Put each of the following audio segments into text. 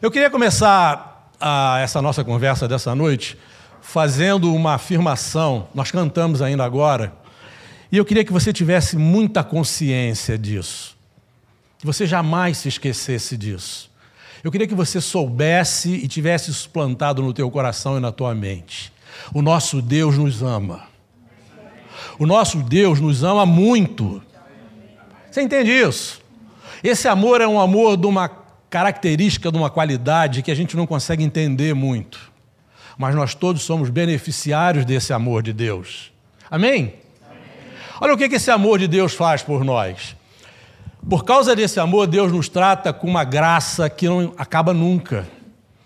Eu queria começar a, essa nossa conversa dessa noite fazendo uma afirmação. Nós cantamos ainda agora, e eu queria que você tivesse muita consciência disso, que você jamais se esquecesse disso. Eu queria que você soubesse e tivesse isso plantado no teu coração e na tua mente. O nosso Deus nos ama. O nosso Deus nos ama muito. Você entende isso? Esse amor é um amor de uma característica, de uma qualidade que a gente não consegue entender muito. Mas nós todos somos beneficiários desse amor de Deus. Amém? Olha o que esse amor de Deus faz por nós. Por causa desse amor, Deus nos trata com uma graça que não acaba nunca.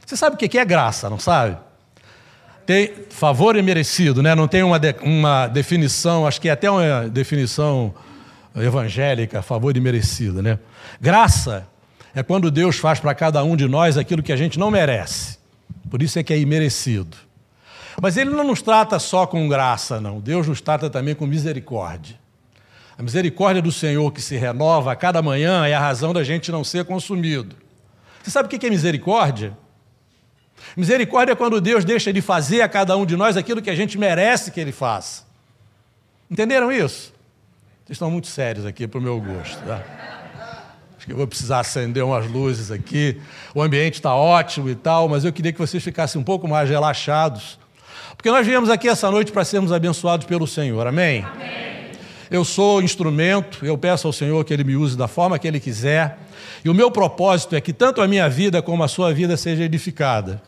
Você sabe o que é graça, não sabe? Tem favor e merecido, né? não tem uma, de, uma definição, acho que é até uma definição evangélica, favor merecido. Né? Graça é quando Deus faz para cada um de nós aquilo que a gente não merece. Por isso é que é imerecido. Mas Ele não nos trata só com graça, não. Deus nos trata também com misericórdia. A misericórdia do Senhor que se renova a cada manhã é a razão da gente não ser consumido. Você sabe o que é misericórdia? Misericórdia é quando Deus deixa de fazer a cada um de nós aquilo que a gente merece que Ele faça. Entenderam isso? Vocês estão muito sérios aqui para o meu gosto. Tá? Acho que eu vou precisar acender umas luzes aqui. O ambiente está ótimo e tal, mas eu queria que vocês ficassem um pouco mais relaxados. Porque nós viemos aqui essa noite para sermos abençoados pelo Senhor. Amém? Amém. Eu sou instrumento, eu peço ao Senhor que Ele me use da forma que Ele quiser. E o meu propósito é que tanto a minha vida como a sua vida seja edificada.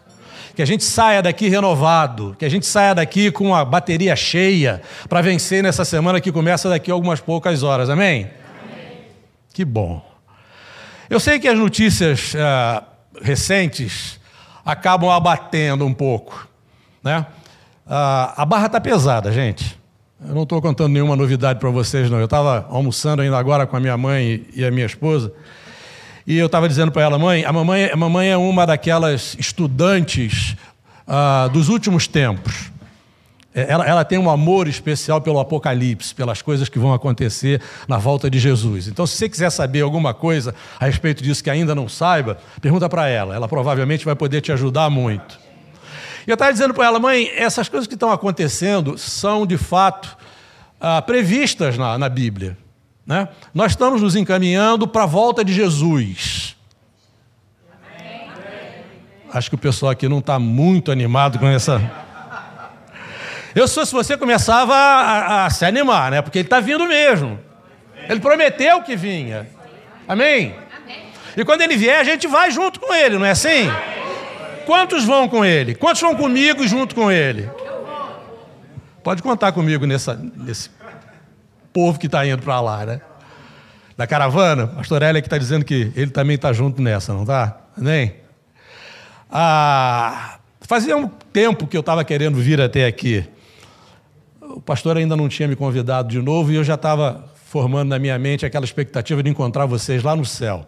Que a gente saia daqui renovado, que a gente saia daqui com a bateria cheia para vencer nessa semana que começa daqui a algumas poucas horas. Amém? Amém. Que bom. Eu sei que as notícias uh, recentes acabam abatendo um pouco, né? Uh, a barra está pesada, gente. Eu não estou contando nenhuma novidade para vocês, não. Eu estava almoçando ainda agora com a minha mãe e a minha esposa, e eu estava dizendo para ela, mãe, a mamãe, a mamãe é uma daquelas estudantes uh, dos últimos tempos. É, ela, ela, tem um amor especial pelo Apocalipse, pelas coisas que vão acontecer na volta de Jesus. Então, se você quiser saber alguma coisa a respeito disso que ainda não saiba, pergunta para ela. Ela provavelmente vai poder te ajudar muito. E eu estava dizendo para ela, mãe, essas coisas que estão acontecendo são de fato ah, previstas na, na Bíblia. Né? Nós estamos nos encaminhando para a volta de Jesus. Acho que o pessoal aqui não está muito animado com essa. Eu, se fosse você, começava a, a, a se animar, né? Porque ele está vindo mesmo. Ele prometeu que vinha. Amém? E quando ele vier, a gente vai junto com ele, não é assim? Quantos vão com ele? Quantos vão comigo junto com ele? Pode contar comigo nessa, nesse povo que está indo para lá, né? Da caravana, pastor Elia que está dizendo que ele também está junto nessa, não está? Amém? Ah, fazia um tempo que eu estava querendo vir até aqui o pastor ainda não tinha me convidado de novo e eu já estava formando na minha mente aquela expectativa de encontrar vocês lá no céu.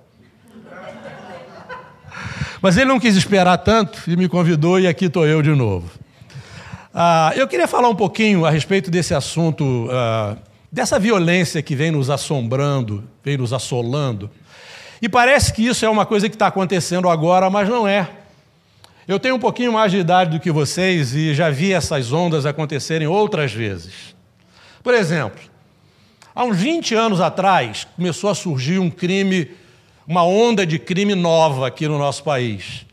Mas ele não quis esperar tanto e me convidou e aqui estou eu de novo. Ah, eu queria falar um pouquinho a respeito desse assunto, ah, dessa violência que vem nos assombrando, vem nos assolando. E parece que isso é uma coisa que está acontecendo agora, mas não é. Eu tenho um pouquinho mais de idade do que vocês e já vi essas ondas acontecerem outras vezes. Por exemplo, há uns 20 anos atrás começou a surgir um crime, uma onda de crime nova aqui no nosso país.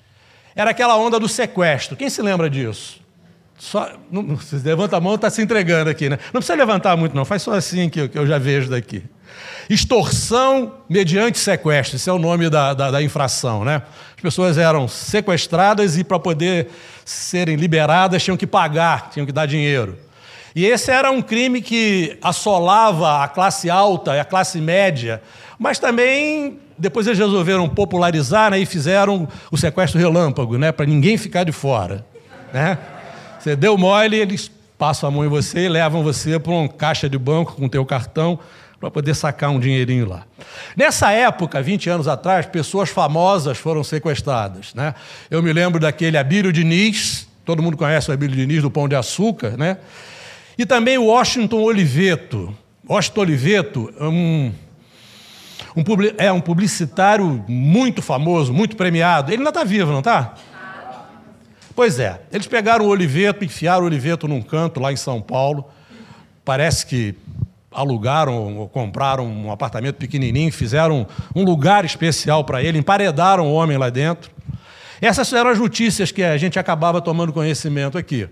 Era aquela onda do sequestro. Quem se lembra disso? Só, não, vocês levanta a mão, está se entregando aqui, né? Não precisa levantar muito, não. Faz só assim que eu, que eu já vejo daqui. Extorsão mediante sequestro, esse é o nome da, da, da infração, né? pessoas eram sequestradas e, para poder serem liberadas, tinham que pagar, tinham que dar dinheiro. E esse era um crime que assolava a classe alta e a classe média, mas também depois eles resolveram popularizar né, e fizeram o sequestro relâmpago, né, para ninguém ficar de fora. Né? Você deu mole, eles passam a mão em você e levam você para uma caixa de banco com o teu cartão para poder sacar um dinheirinho lá. Nessa época, 20 anos atrás, pessoas famosas foram sequestradas. Né? Eu me lembro daquele Abílio Diniz, todo mundo conhece o Abílio Diniz do Pão de Açúcar, né? e também o Washington Oliveto. Washington Oliveto, um, Um publi... É um publicitário muito famoso, muito premiado. Ele ainda está vivo, não está? Pois é. Eles pegaram o Oliveto, enfiaram o Oliveto num canto lá em São Paulo. Parece que alugaram ou compraram um apartamento pequenininho, fizeram um lugar especial para ele, emparedaram o homem lá dentro. Essas eram as notícias que a gente acabava tomando conhecimento aqui.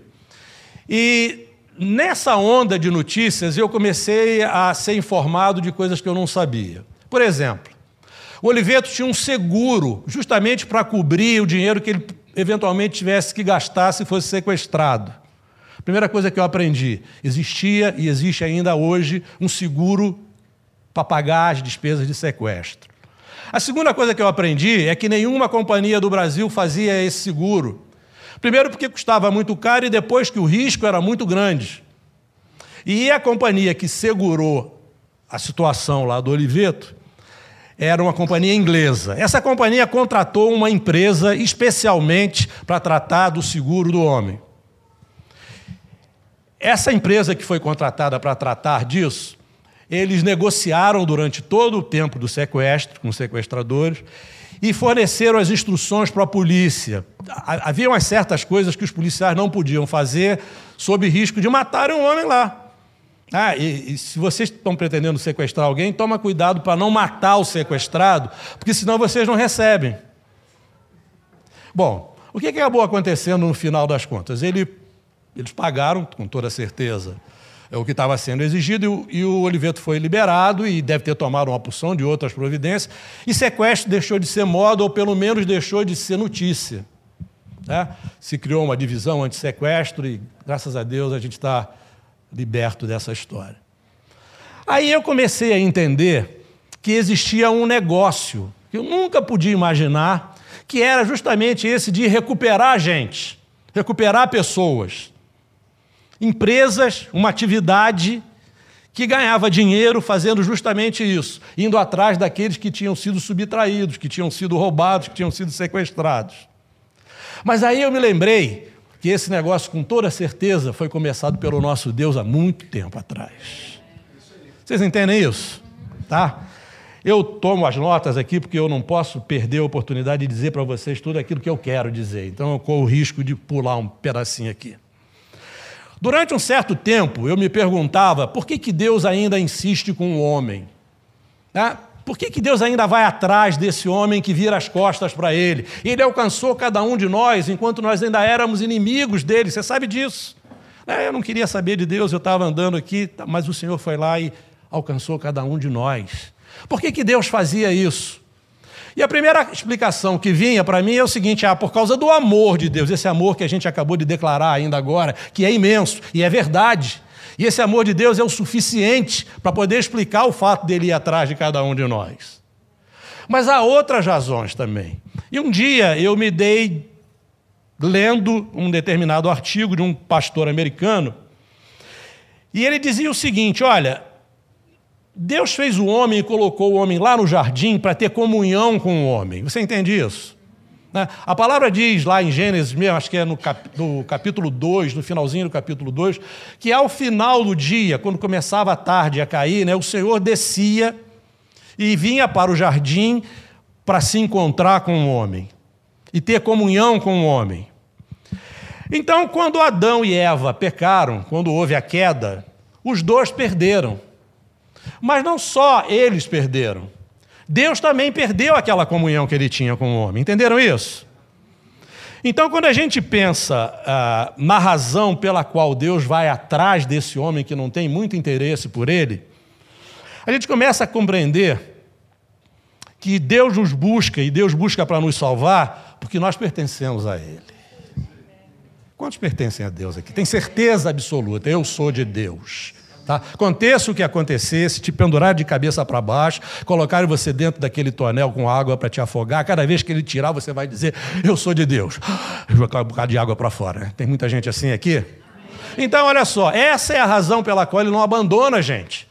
E nessa onda de notícias, eu comecei a ser informado de coisas que eu não sabia. Por exemplo, o Oliveto tinha um seguro justamente para cobrir o dinheiro que ele eventualmente tivesse que gastar se fosse sequestrado. Primeira coisa que eu aprendi: existia e existe ainda hoje um seguro para pagar as despesas de sequestro. A segunda coisa que eu aprendi é que nenhuma companhia do Brasil fazia esse seguro. Primeiro, porque custava muito caro, e depois que o risco era muito grande. E a companhia que segurou a situação lá do Oliveto era uma companhia inglesa. Essa companhia contratou uma empresa especialmente para tratar do seguro do homem. Essa empresa que foi contratada para tratar disso, eles negociaram durante todo o tempo do sequestro com os sequestradores e forneceram as instruções para a polícia. Havia umas certas coisas que os policiais não podiam fazer sob risco de matar um homem lá. Ah, e, e, se vocês estão pretendendo sequestrar alguém, toma cuidado para não matar o sequestrado, porque senão vocês não recebem. Bom, o que acabou acontecendo no final das contas? Ele eles pagaram, com toda certeza, é o que estava sendo exigido, e o, e o Oliveto foi liberado e deve ter tomado uma porção de outras providências. E sequestro deixou de ser moda, ou pelo menos deixou de ser notícia. Né? Se criou uma divisão anti-sequestro e, graças a Deus, a gente está liberto dessa história. Aí eu comecei a entender que existia um negócio que eu nunca podia imaginar, que era justamente esse de recuperar gente, recuperar pessoas empresas, uma atividade que ganhava dinheiro fazendo justamente isso, indo atrás daqueles que tinham sido subtraídos, que tinham sido roubados, que tinham sido sequestrados. Mas aí eu me lembrei que esse negócio, com toda certeza, foi começado pelo nosso Deus há muito tempo atrás. Vocês entendem isso? Tá? Eu tomo as notas aqui porque eu não posso perder a oportunidade de dizer para vocês tudo aquilo que eu quero dizer. Então eu corro o risco de pular um pedacinho aqui. Durante um certo tempo, eu me perguntava por que, que Deus ainda insiste com o homem? Né? Por que, que Deus ainda vai atrás desse homem que vira as costas para ele? Ele alcançou cada um de nós enquanto nós ainda éramos inimigos dele, você sabe disso. É, eu não queria saber de Deus, eu estava andando aqui, mas o Senhor foi lá e alcançou cada um de nós. Por que, que Deus fazia isso? E a primeira explicação que vinha para mim é o seguinte: ah, por causa do amor de Deus, esse amor que a gente acabou de declarar ainda agora, que é imenso e é verdade. E esse amor de Deus é o suficiente para poder explicar o fato dele ir atrás de cada um de nós. Mas há outras razões também. E um dia eu me dei lendo um determinado artigo de um pastor americano, e ele dizia o seguinte: olha, Deus fez o homem e colocou o homem lá no jardim para ter comunhão com o homem. Você entende isso? Né? A palavra diz lá em Gênesis, mesmo, acho que é no, cap, no capítulo 2, no finalzinho do capítulo 2, que ao final do dia, quando começava a tarde a cair, né, o Senhor descia e vinha para o jardim para se encontrar com o homem e ter comunhão com o homem. Então, quando Adão e Eva pecaram, quando houve a queda, os dois perderam. Mas não só eles perderam. Deus também perdeu aquela comunhão que ele tinha com o homem. Entenderam isso? Então, quando a gente pensa ah, na razão pela qual Deus vai atrás desse homem que não tem muito interesse por ele, a gente começa a compreender que Deus nos busca e Deus busca para nos salvar porque nós pertencemos a Ele. Quantos pertencem a Deus aqui? Tem certeza absoluta, eu sou de Deus. Tá? Aconteça o que acontecesse, te pendurar de cabeça para baixo, colocarem você dentro daquele tonel com água para te afogar, cada vez que ele tirar, você vai dizer: Eu sou de Deus. Jogar um bocado de água para fora. Tem muita gente assim aqui? Então, olha só, essa é a razão pela qual ele não abandona a gente.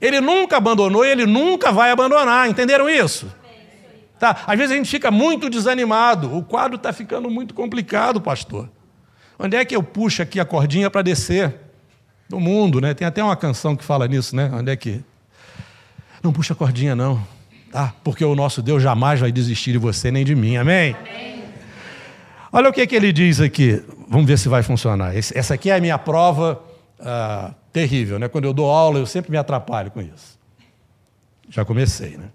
Ele nunca abandonou e ele nunca vai abandonar, entenderam isso? Tá? Às vezes a gente fica muito desanimado, o quadro está ficando muito complicado, pastor. Onde é que eu puxo aqui a cordinha para descer? Mundo, né? Tem até uma canção que fala nisso, né? Onde é que. Não puxa a cordinha, não. Tá? Porque o nosso Deus jamais vai desistir de você nem de mim. Amém? Amém. Olha o que, que ele diz aqui. Vamos ver se vai funcionar. Esse, essa aqui é a minha prova uh, terrível. Né? Quando eu dou aula, eu sempre me atrapalho com isso. Já comecei, né?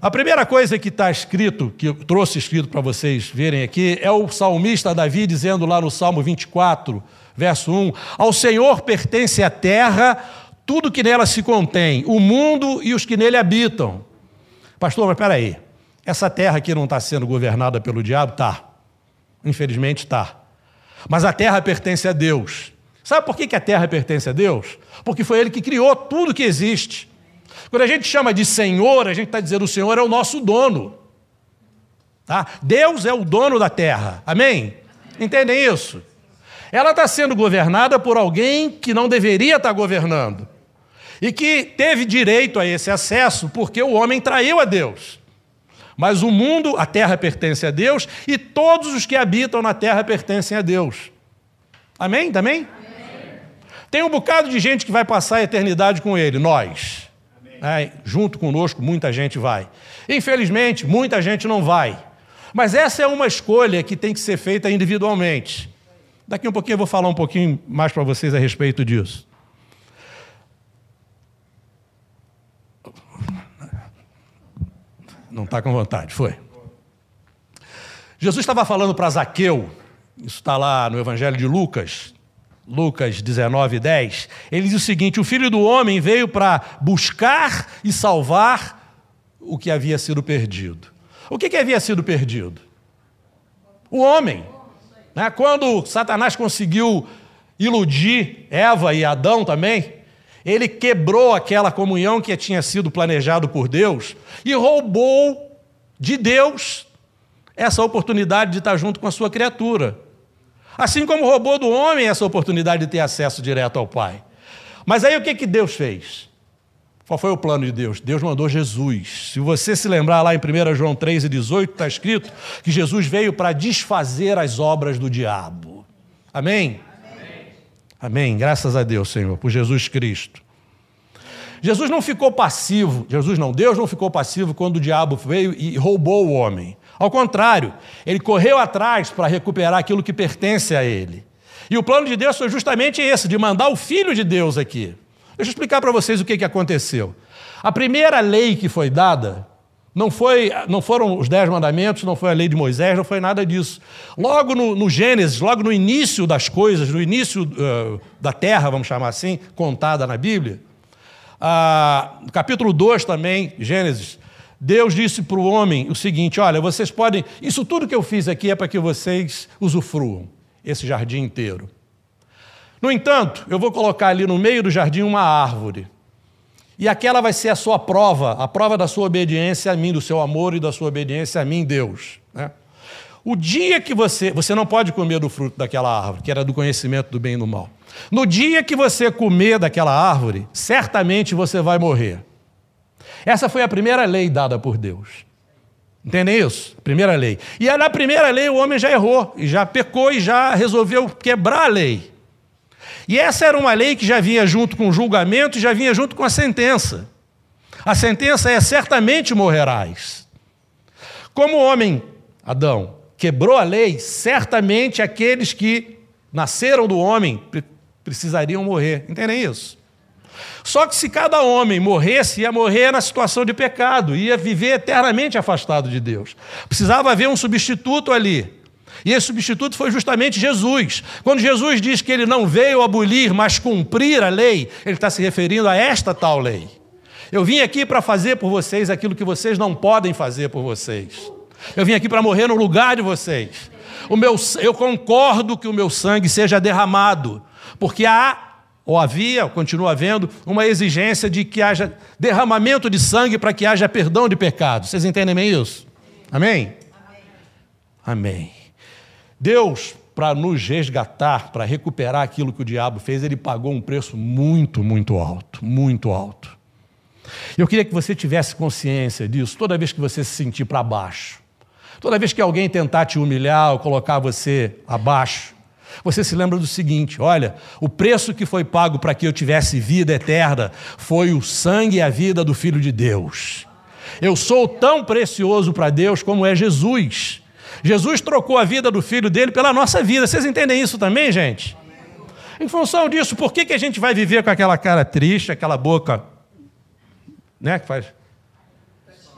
A primeira coisa que está escrito, que eu trouxe escrito para vocês verem aqui, é o salmista Davi dizendo lá no Salmo 24, verso 1: Ao Senhor pertence a terra, tudo que nela se contém, o mundo e os que nele habitam. Pastor, mas espera aí, essa terra aqui não está sendo governada pelo diabo? Tá. Infelizmente está. Mas a terra pertence a Deus. Sabe por que a terra pertence a Deus? Porque foi Ele que criou tudo que existe. Quando a gente chama de Senhor, a gente está dizendo o Senhor é o nosso dono. Tá? Deus é o dono da terra. Amém? Entendem isso? Ela está sendo governada por alguém que não deveria estar tá governando. E que teve direito a esse acesso porque o homem traiu a Deus. Mas o mundo, a terra pertence a Deus e todos os que habitam na terra pertencem a Deus. Amém? Também? Tem um bocado de gente que vai passar a eternidade com ele, nós. É, junto conosco, muita gente vai. Infelizmente, muita gente não vai. Mas essa é uma escolha que tem que ser feita individualmente. Daqui um pouquinho eu vou falar um pouquinho mais para vocês a respeito disso. Não está com vontade, foi. Jesus estava falando para Zaqueu, isso está lá no Evangelho de Lucas, Lucas 19, 10, ele diz o seguinte: O filho do homem veio para buscar e salvar o que havia sido perdido. O que, que havia sido perdido? O homem. Né? Quando Satanás conseguiu iludir Eva e Adão também, ele quebrou aquela comunhão que tinha sido planejado por Deus e roubou de Deus essa oportunidade de estar junto com a sua criatura. Assim como roubou do homem essa oportunidade de ter acesso direto ao Pai. Mas aí o que, que Deus fez? Qual foi o plano de Deus? Deus mandou Jesus. Se você se lembrar lá em 1 João 3 e 18, está escrito que Jesus veio para desfazer as obras do diabo. Amém? Amém? Amém. Graças a Deus, Senhor, por Jesus Cristo. Jesus não ficou passivo, Jesus não, Deus não ficou passivo quando o diabo veio e roubou o homem. Ao contrário, ele correu atrás para recuperar aquilo que pertence a ele. E o plano de Deus foi justamente esse, de mandar o Filho de Deus aqui. Deixa eu explicar para vocês o que, que aconteceu. A primeira lei que foi dada não, foi, não foram os dez mandamentos, não foi a lei de Moisés, não foi nada disso. Logo no, no Gênesis, logo no início das coisas, no início uh, da terra, vamos chamar assim, contada na Bíblia, uh, capítulo 2 também, Gênesis, Deus disse para o homem o seguinte: Olha, vocês podem. Isso tudo que eu fiz aqui é para que vocês usufruam esse jardim inteiro. No entanto, eu vou colocar ali no meio do jardim uma árvore. E aquela vai ser a sua prova, a prova da sua obediência a mim, do seu amor e da sua obediência a mim, Deus. Né? O dia que você. Você não pode comer do fruto daquela árvore, que era do conhecimento do bem e do mal. No dia que você comer daquela árvore, certamente você vai morrer. Essa foi a primeira lei dada por Deus. Entendem isso? Primeira lei. E na primeira lei o homem já errou, e já pecou e já resolveu quebrar a lei. E essa era uma lei que já vinha junto com o julgamento e já vinha junto com a sentença. A sentença é certamente morrerás. Como o homem, Adão, quebrou a lei, certamente aqueles que nasceram do homem precisariam morrer. Entendem isso? Só que se cada homem morresse, ia morrer na situação de pecado, ia viver eternamente afastado de Deus. Precisava haver um substituto ali. E esse substituto foi justamente Jesus. Quando Jesus diz que ele não veio abolir, mas cumprir a lei, ele está se referindo a esta tal lei. Eu vim aqui para fazer por vocês aquilo que vocês não podem fazer por vocês. Eu vim aqui para morrer no lugar de vocês. O meu, eu concordo que o meu sangue seja derramado, porque há ou havia, continua havendo, uma exigência de que haja derramamento de sangue para que haja perdão de pecados. Vocês entendem bem isso? Amém? Amém. Amém. Deus, para nos resgatar, para recuperar aquilo que o diabo fez, ele pagou um preço muito, muito alto, muito alto. Eu queria que você tivesse consciência disso toda vez que você se sentir para baixo. Toda vez que alguém tentar te humilhar ou colocar você abaixo, você se lembra do seguinte: olha, o preço que foi pago para que eu tivesse vida eterna foi o sangue e a vida do Filho de Deus. Eu sou tão precioso para Deus como é Jesus. Jesus trocou a vida do filho dele pela nossa vida. Vocês entendem isso também, gente? Em função disso, por que, que a gente vai viver com aquela cara triste, aquela boca. Né? Que faz.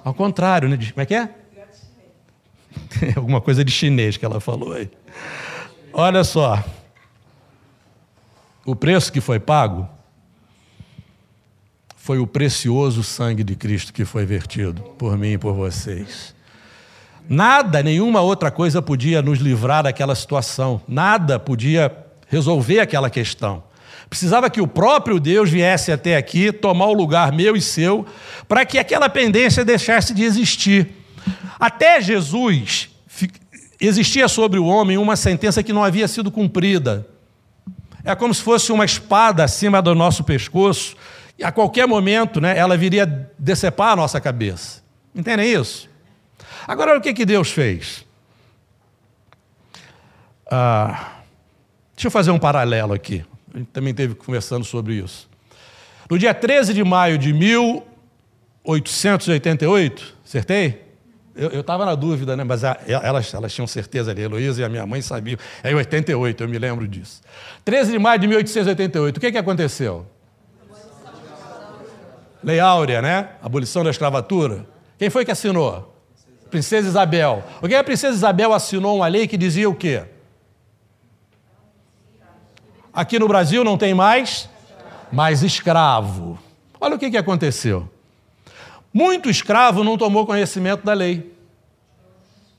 Ao contrário, né? Como é que é? Alguma coisa de chinês que ela falou aí. Olha só. O preço que foi pago foi o precioso sangue de Cristo que foi vertido por mim e por vocês. Nada, nenhuma outra coisa podia nos livrar daquela situação, nada podia resolver aquela questão. Precisava que o próprio Deus viesse até aqui, tomar o lugar meu e seu, para que aquela pendência deixasse de existir. Até Jesus, existia sobre o homem uma sentença que não havia sido cumprida. É como se fosse uma espada acima do nosso pescoço, e a qualquer momento né, ela viria decepar a nossa cabeça. Entendem isso? Agora, o que, que Deus fez? Ah, deixa eu fazer um paralelo aqui. A gente também teve conversando sobre isso. No dia 13 de maio de 1888, acertei? Eu estava na dúvida, né? mas a, elas, elas tinham certeza ali, Heloísa e a minha mãe sabiam. É em 88, eu me lembro disso. 13 de maio de 1888, o que, que aconteceu? Lei Áurea, né? Abolição da escravatura. Quem foi que assinou? Princesa Isabel. O que a princesa Isabel assinou uma lei que dizia o quê? Aqui no Brasil não tem mais mais escravo. Olha o que, que aconteceu. Muito escravo não tomou conhecimento da lei.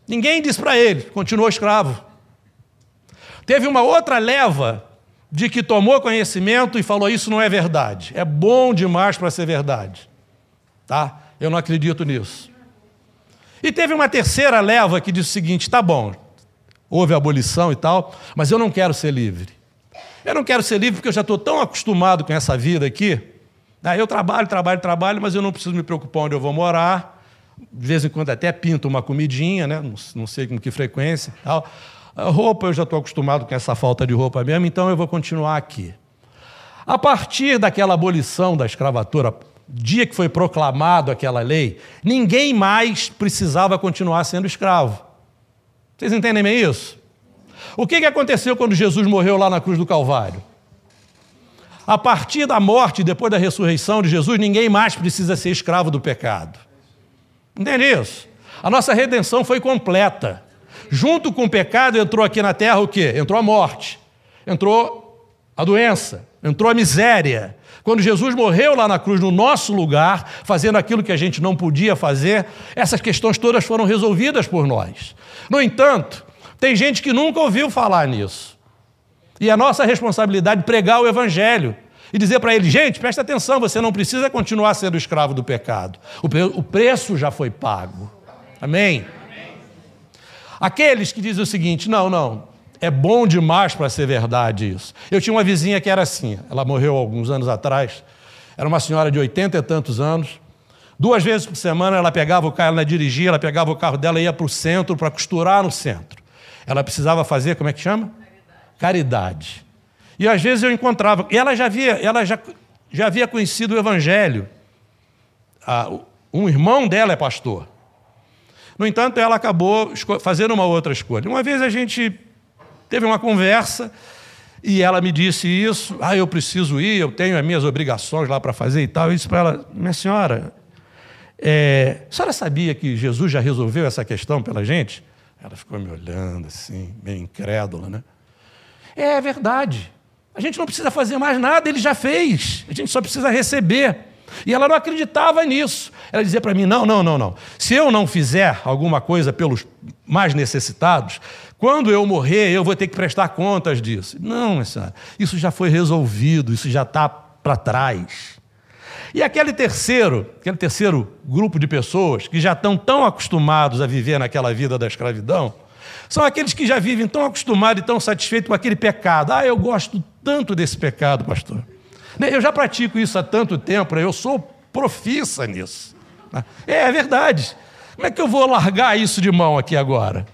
Ninguém disse para ele, continuou escravo. Teve uma outra leva de que tomou conhecimento e falou: Isso não é verdade. É bom demais para ser verdade. Tá? Eu não acredito nisso. E teve uma terceira leva que disse o seguinte: Tá bom, houve abolição e tal, mas eu não quero ser livre. Eu não quero ser livre porque eu já estou tão acostumado com essa vida aqui. Né? Eu trabalho, trabalho, trabalho, mas eu não preciso me preocupar onde eu vou morar. De vez em quando até pinto uma comidinha, né? não, sei com que frequência. Tal. A roupa, eu já estou acostumado com essa falta de roupa mesmo, então eu vou continuar aqui. A partir daquela abolição da escravatura, dia que foi proclamado aquela lei, ninguém mais precisava continuar sendo escravo. Vocês entendem bem isso? O que aconteceu quando Jesus morreu lá na cruz do Calvário? A partir da morte, depois da ressurreição de Jesus, ninguém mais precisa ser escravo do pecado. Entende isso? A nossa redenção foi completa. Junto com o pecado entrou aqui na terra o quê? Entrou a morte, entrou a doença, entrou a miséria. Quando Jesus morreu lá na cruz, no nosso lugar, fazendo aquilo que a gente não podia fazer, essas questões todas foram resolvidas por nós. No entanto, tem gente que nunca ouviu falar nisso. E é nossa responsabilidade pregar o Evangelho e dizer para ele: gente, presta atenção, você não precisa continuar sendo escravo do pecado. O preço já foi pago. Amém? Aqueles que dizem o seguinte: não, não, é bom demais para ser verdade isso. Eu tinha uma vizinha que era assim, ela morreu alguns anos atrás, era uma senhora de oitenta e tantos anos. Duas vezes por semana ela pegava o carro, ela dirigia, ela pegava o carro dela e ia para o centro para costurar no centro. Ela precisava fazer, como é que chama? Caridade. Caridade. E às vezes eu encontrava, e ela já havia, ela já, já havia conhecido o Evangelho. Ah, um irmão dela é pastor. No entanto, ela acabou fazendo uma outra escolha. Uma vez a gente teve uma conversa e ela me disse isso. Ah, eu preciso ir, eu tenho as minhas obrigações lá para fazer e tal. Eu disse para ela, minha senhora, é, a senhora sabia que Jesus já resolveu essa questão pela gente? Ela ficou me olhando assim, meio incrédula, né? É verdade. A gente não precisa fazer mais nada, ele já fez. A gente só precisa receber. E ela não acreditava nisso. Ela dizia para mim: não, não, não, não. Se eu não fizer alguma coisa pelos mais necessitados, quando eu morrer, eu vou ter que prestar contas disso. Não, senhora, isso já foi resolvido, isso já está para trás. E aquele terceiro, aquele terceiro grupo de pessoas que já estão tão acostumados a viver naquela vida da escravidão, são aqueles que já vivem tão acostumados e tão satisfeitos com aquele pecado. Ah, eu gosto tanto desse pecado, pastor. Né, eu já pratico isso há tanto tempo, né, eu sou profissa nisso. Né. É, é verdade. Como é que eu vou largar isso de mão aqui agora?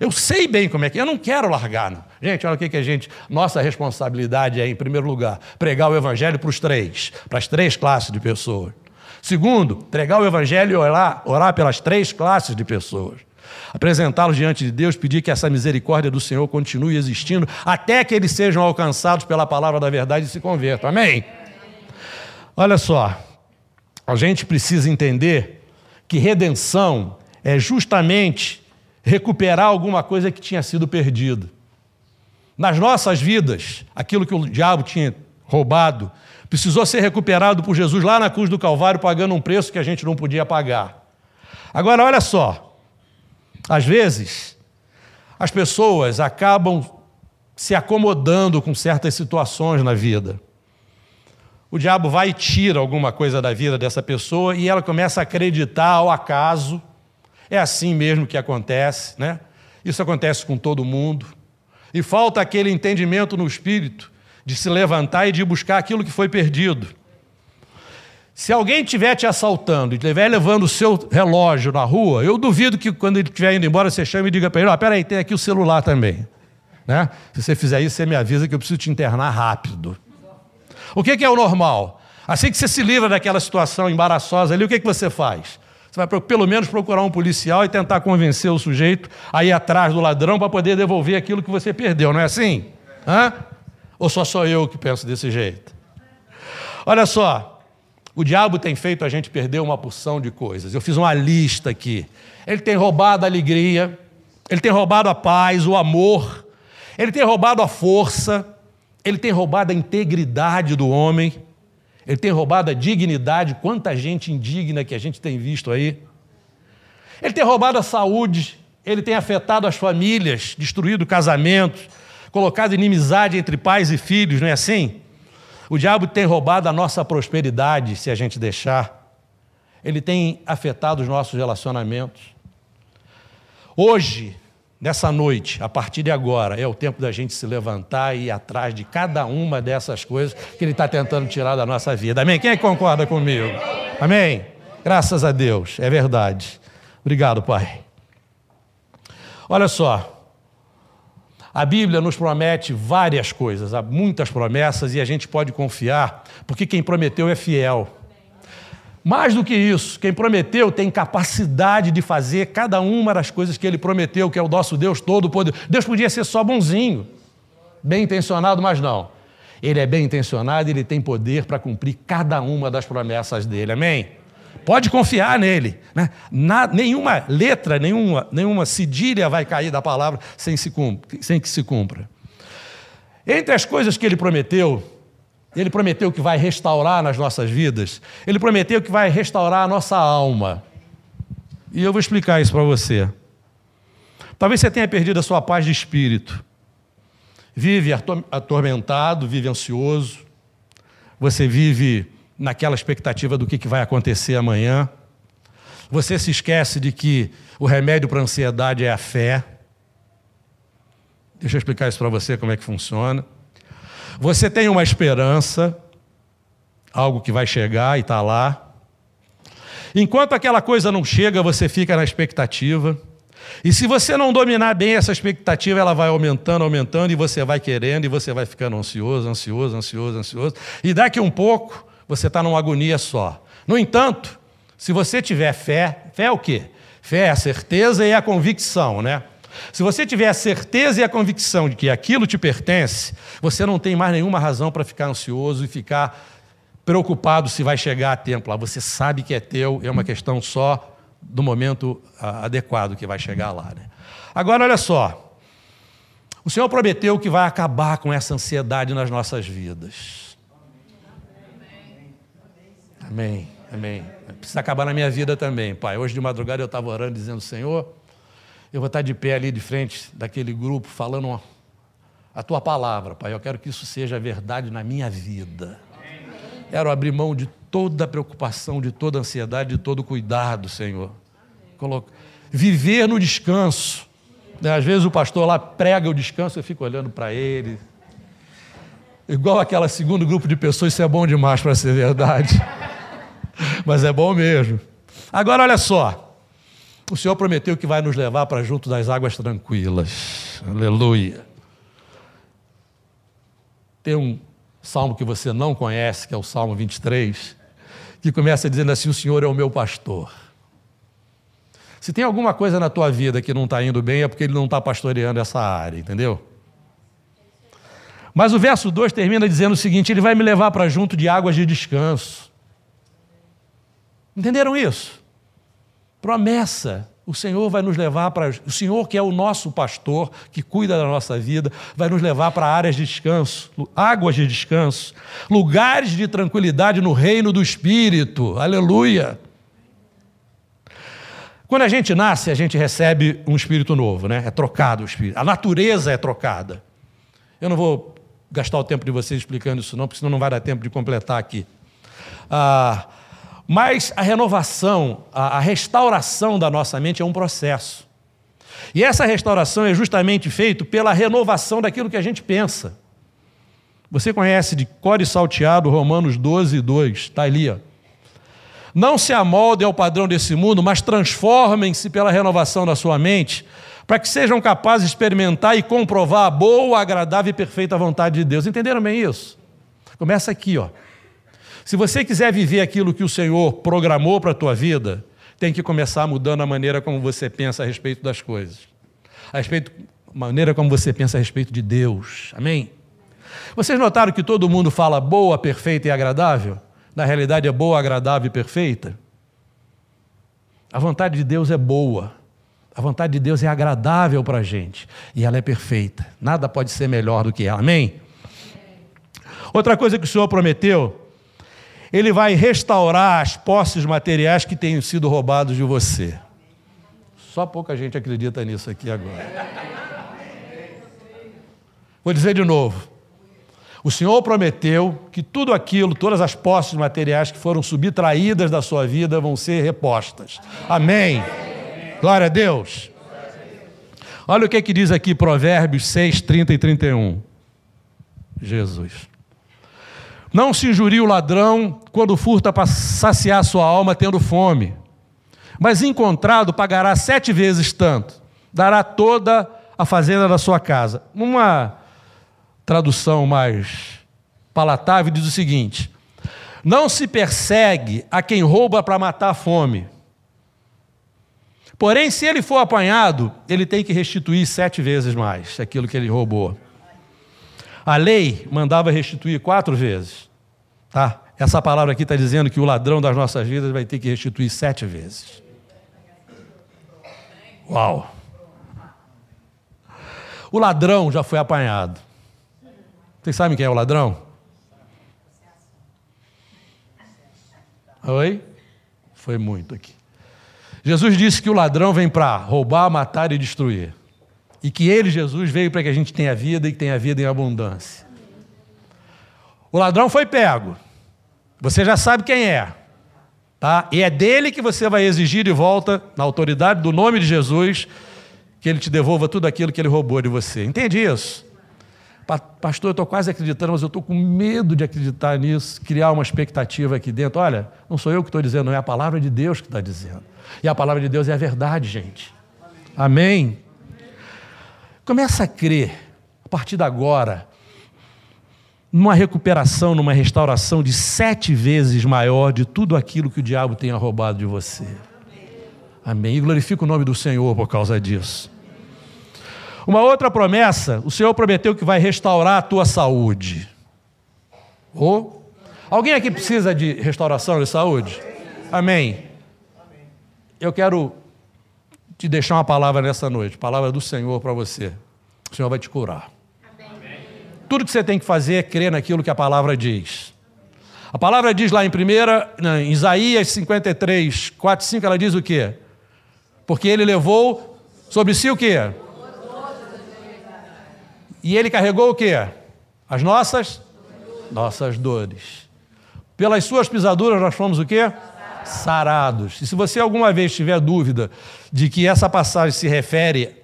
Eu sei bem como é que eu não quero largar. Não. Gente, olha o que, que a gente. Nossa responsabilidade é, em primeiro lugar, pregar o evangelho para os três, para as três classes de pessoas. Segundo, pregar o evangelho e orar, orar pelas três classes de pessoas. Apresentá-los diante de Deus, pedir que essa misericórdia do Senhor continue existindo até que eles sejam alcançados pela palavra da verdade e se convertam. Amém? Olha só, a gente precisa entender que redenção é justamente recuperar alguma coisa que tinha sido perdida. Nas nossas vidas, aquilo que o diabo tinha roubado precisou ser recuperado por Jesus lá na cruz do Calvário, pagando um preço que a gente não podia pagar. Agora, olha só, às vezes, as pessoas acabam se acomodando com certas situações na vida. O diabo vai e tira alguma coisa da vida dessa pessoa e ela começa a acreditar ao acaso. É assim mesmo que acontece, né? Isso acontece com todo mundo. E falta aquele entendimento no espírito de se levantar e de buscar aquilo que foi perdido. Se alguém estiver te assaltando e estiver levando o seu relógio na rua, eu duvido que quando ele estiver indo embora, você chame e diga para ele: oh, peraí, tem aqui o celular também. Né? Se você fizer isso, você me avisa que eu preciso te internar rápido. O que, que é o normal? Assim que você se livra daquela situação embaraçosa ali, o que, que você faz? Você vai pelo menos procurar um policial e tentar convencer o sujeito a ir atrás do ladrão para poder devolver aquilo que você perdeu, não é assim? Hã? Ou só sou eu que penso desse jeito? Olha só, o diabo tem feito a gente perder uma porção de coisas. Eu fiz uma lista aqui. Ele tem roubado a alegria, ele tem roubado a paz, o amor, ele tem roubado a força, ele tem roubado a integridade do homem, ele tem roubado a dignidade. Quanta gente indigna que a gente tem visto aí. Ele tem roubado a saúde, ele tem afetado as famílias, destruído casamentos, colocado inimizade entre pais e filhos, não é assim? O diabo tem roubado a nossa prosperidade, se a gente deixar. Ele tem afetado os nossos relacionamentos. Hoje, nessa noite, a partir de agora, é o tempo da gente se levantar e ir atrás de cada uma dessas coisas que ele está tentando tirar da nossa vida. Amém? Quem é que concorda comigo? Amém? Graças a Deus, é verdade. Obrigado, Pai. Olha só, a Bíblia nos promete várias coisas, há muitas promessas e a gente pode confiar, porque quem prometeu é fiel. Mais do que isso, quem prometeu tem capacidade de fazer cada uma das coisas que ele prometeu, que é o nosso Deus todo-poderoso. Deus podia ser só bonzinho, bem intencionado, mas não. Ele é bem intencionado e ele tem poder para cumprir cada uma das promessas dele. Amém? Pode confiar nele. Né? Na, nenhuma letra, nenhuma, nenhuma cedilha vai cair da palavra sem, se sem que se cumpra. Entre as coisas que ele prometeu, ele prometeu que vai restaurar nas nossas vidas, ele prometeu que vai restaurar a nossa alma. E eu vou explicar isso para você. Talvez você tenha perdido a sua paz de espírito. Vive atormentado, vive ansioso. Você vive naquela expectativa do que vai acontecer amanhã. Você se esquece de que o remédio para a ansiedade é a fé. Deixa eu explicar isso para você como é que funciona. Você tem uma esperança, algo que vai chegar e está lá. Enquanto aquela coisa não chega, você fica na expectativa. E se você não dominar bem essa expectativa, ela vai aumentando, aumentando, e você vai querendo, e você vai ficando ansioso, ansioso, ansioso, ansioso. E daqui um pouco, você está numa agonia só. No entanto, se você tiver fé, fé é o quê? Fé é a certeza e a convicção, né? Se você tiver a certeza e a convicção de que aquilo te pertence, você não tem mais nenhuma razão para ficar ansioso e ficar preocupado se vai chegar a tempo lá. Você sabe que é teu, é uma questão só do momento adequado que vai chegar lá. Né? Agora, olha só. O Senhor prometeu que vai acabar com essa ansiedade nas nossas vidas. Amém, amém. Precisa acabar na minha vida também, Pai. Hoje de madrugada eu estava orando, dizendo: Senhor, eu vou estar de pé ali de frente daquele grupo, falando a tua palavra, Pai. Eu quero que isso seja verdade na minha vida. Quero abrir mão de toda preocupação, de toda ansiedade, de todo cuidado, Senhor. Viver no descanso. Às vezes o pastor lá prega o descanso, eu fico olhando para ele. Igual aquela segundo grupo de pessoas, isso é bom demais para ser verdade. mas é bom mesmo. Agora, olha só. O Senhor prometeu que vai nos levar para junto das águas tranquilas. Aleluia. Tem um salmo que você não conhece, que é o Salmo 23, que começa dizendo assim: O Senhor é o meu pastor. Se tem alguma coisa na tua vida que não está indo bem, é porque ele não está pastoreando essa área, entendeu? Mas o verso 2 termina dizendo o seguinte: Ele vai me levar para junto de águas de descanso. Entenderam isso? Promessa. O Senhor vai nos levar para. O Senhor, que é o nosso pastor, que cuida da nossa vida, vai nos levar para áreas de descanso, águas de descanso, lugares de tranquilidade no reino do Espírito. Aleluia. Quando a gente nasce, a gente recebe um espírito novo, né? É trocado o espírito. A natureza é trocada. Eu não vou gastar o tempo de vocês explicando isso, não, porque senão não vai dar tempo de completar aqui. Ah, mas a renovação, a, a restauração da nossa mente é um processo. E essa restauração é justamente feita pela renovação daquilo que a gente pensa. Você conhece de core salteado Romanos 12, 2, está ali. Ó. Não se amoldem ao padrão desse mundo, mas transformem-se pela renovação da sua mente, para que sejam capazes de experimentar e comprovar a boa, agradável e perfeita vontade de Deus. Entenderam bem isso? Começa aqui, ó. Se você quiser viver aquilo que o Senhor programou para a tua vida, tem que começar mudando a maneira como você pensa a respeito das coisas. A respeito maneira como você pensa a respeito de Deus. Amém? Vocês notaram que todo mundo fala boa, perfeita e agradável? Na realidade é boa, agradável e perfeita? A vontade de Deus é boa. A vontade de Deus é agradável para a gente. E ela é perfeita. Nada pode ser melhor do que ela. Amém? Outra coisa que o Senhor prometeu ele vai restaurar as posses materiais que tenham sido roubados de você. Só pouca gente acredita nisso aqui agora. Vou dizer de novo. O Senhor prometeu que tudo aquilo, todas as posses materiais que foram subtraídas da sua vida vão ser repostas. Amém. Glória a Deus. Olha o que, é que diz aqui Provérbios 6, 30 e 31. Jesus. Não se injurie o ladrão quando furta para saciar sua alma tendo fome. Mas encontrado pagará sete vezes tanto, dará toda a fazenda da sua casa. Uma tradução mais palatável diz o seguinte: Não se persegue a quem rouba para matar a fome. Porém, se ele for apanhado, ele tem que restituir sete vezes mais aquilo que ele roubou. A lei mandava restituir quatro vezes. Tá? Essa palavra aqui está dizendo que o ladrão das nossas vidas vai ter que restituir sete vezes. Uau! O ladrão já foi apanhado. Vocês sabem quem é o ladrão? Oi? Foi muito aqui. Jesus disse que o ladrão vem para roubar, matar e destruir. E que ele, Jesus, veio para que a gente tenha vida e que tenha vida em abundância. O ladrão foi pego. Você já sabe quem é. Tá? E é dele que você vai exigir de volta, na autoridade do nome de Jesus, que ele te devolva tudo aquilo que ele roubou de você. Entende isso? Pastor, eu estou quase acreditando, mas eu estou com medo de acreditar nisso, criar uma expectativa aqui dentro. Olha, não sou eu que estou dizendo, não é a palavra de Deus que está dizendo. E a palavra de Deus é a verdade, gente. Amém? Começa a crer, a partir de agora, numa recuperação, numa restauração de sete vezes maior de tudo aquilo que o diabo tenha roubado de você. Amém. E glorifico o nome do Senhor por causa disso. Uma outra promessa, o Senhor prometeu que vai restaurar a tua saúde. Ou oh. alguém aqui precisa de restauração de saúde? Amém. Eu quero te deixar uma palavra nessa noite, palavra do Senhor para você. O Senhor vai te curar. Amém. Tudo que você tem que fazer é crer naquilo que a palavra diz. A palavra diz lá em primeira, em Isaías 53, 4 5, ela diz o quê? Porque ele levou sobre si o quê? E ele carregou o quê? As nossas nossas dores. Pelas suas pisaduras nós fomos o quê? Sarados. E se você alguma vez tiver dúvida de que essa passagem se refere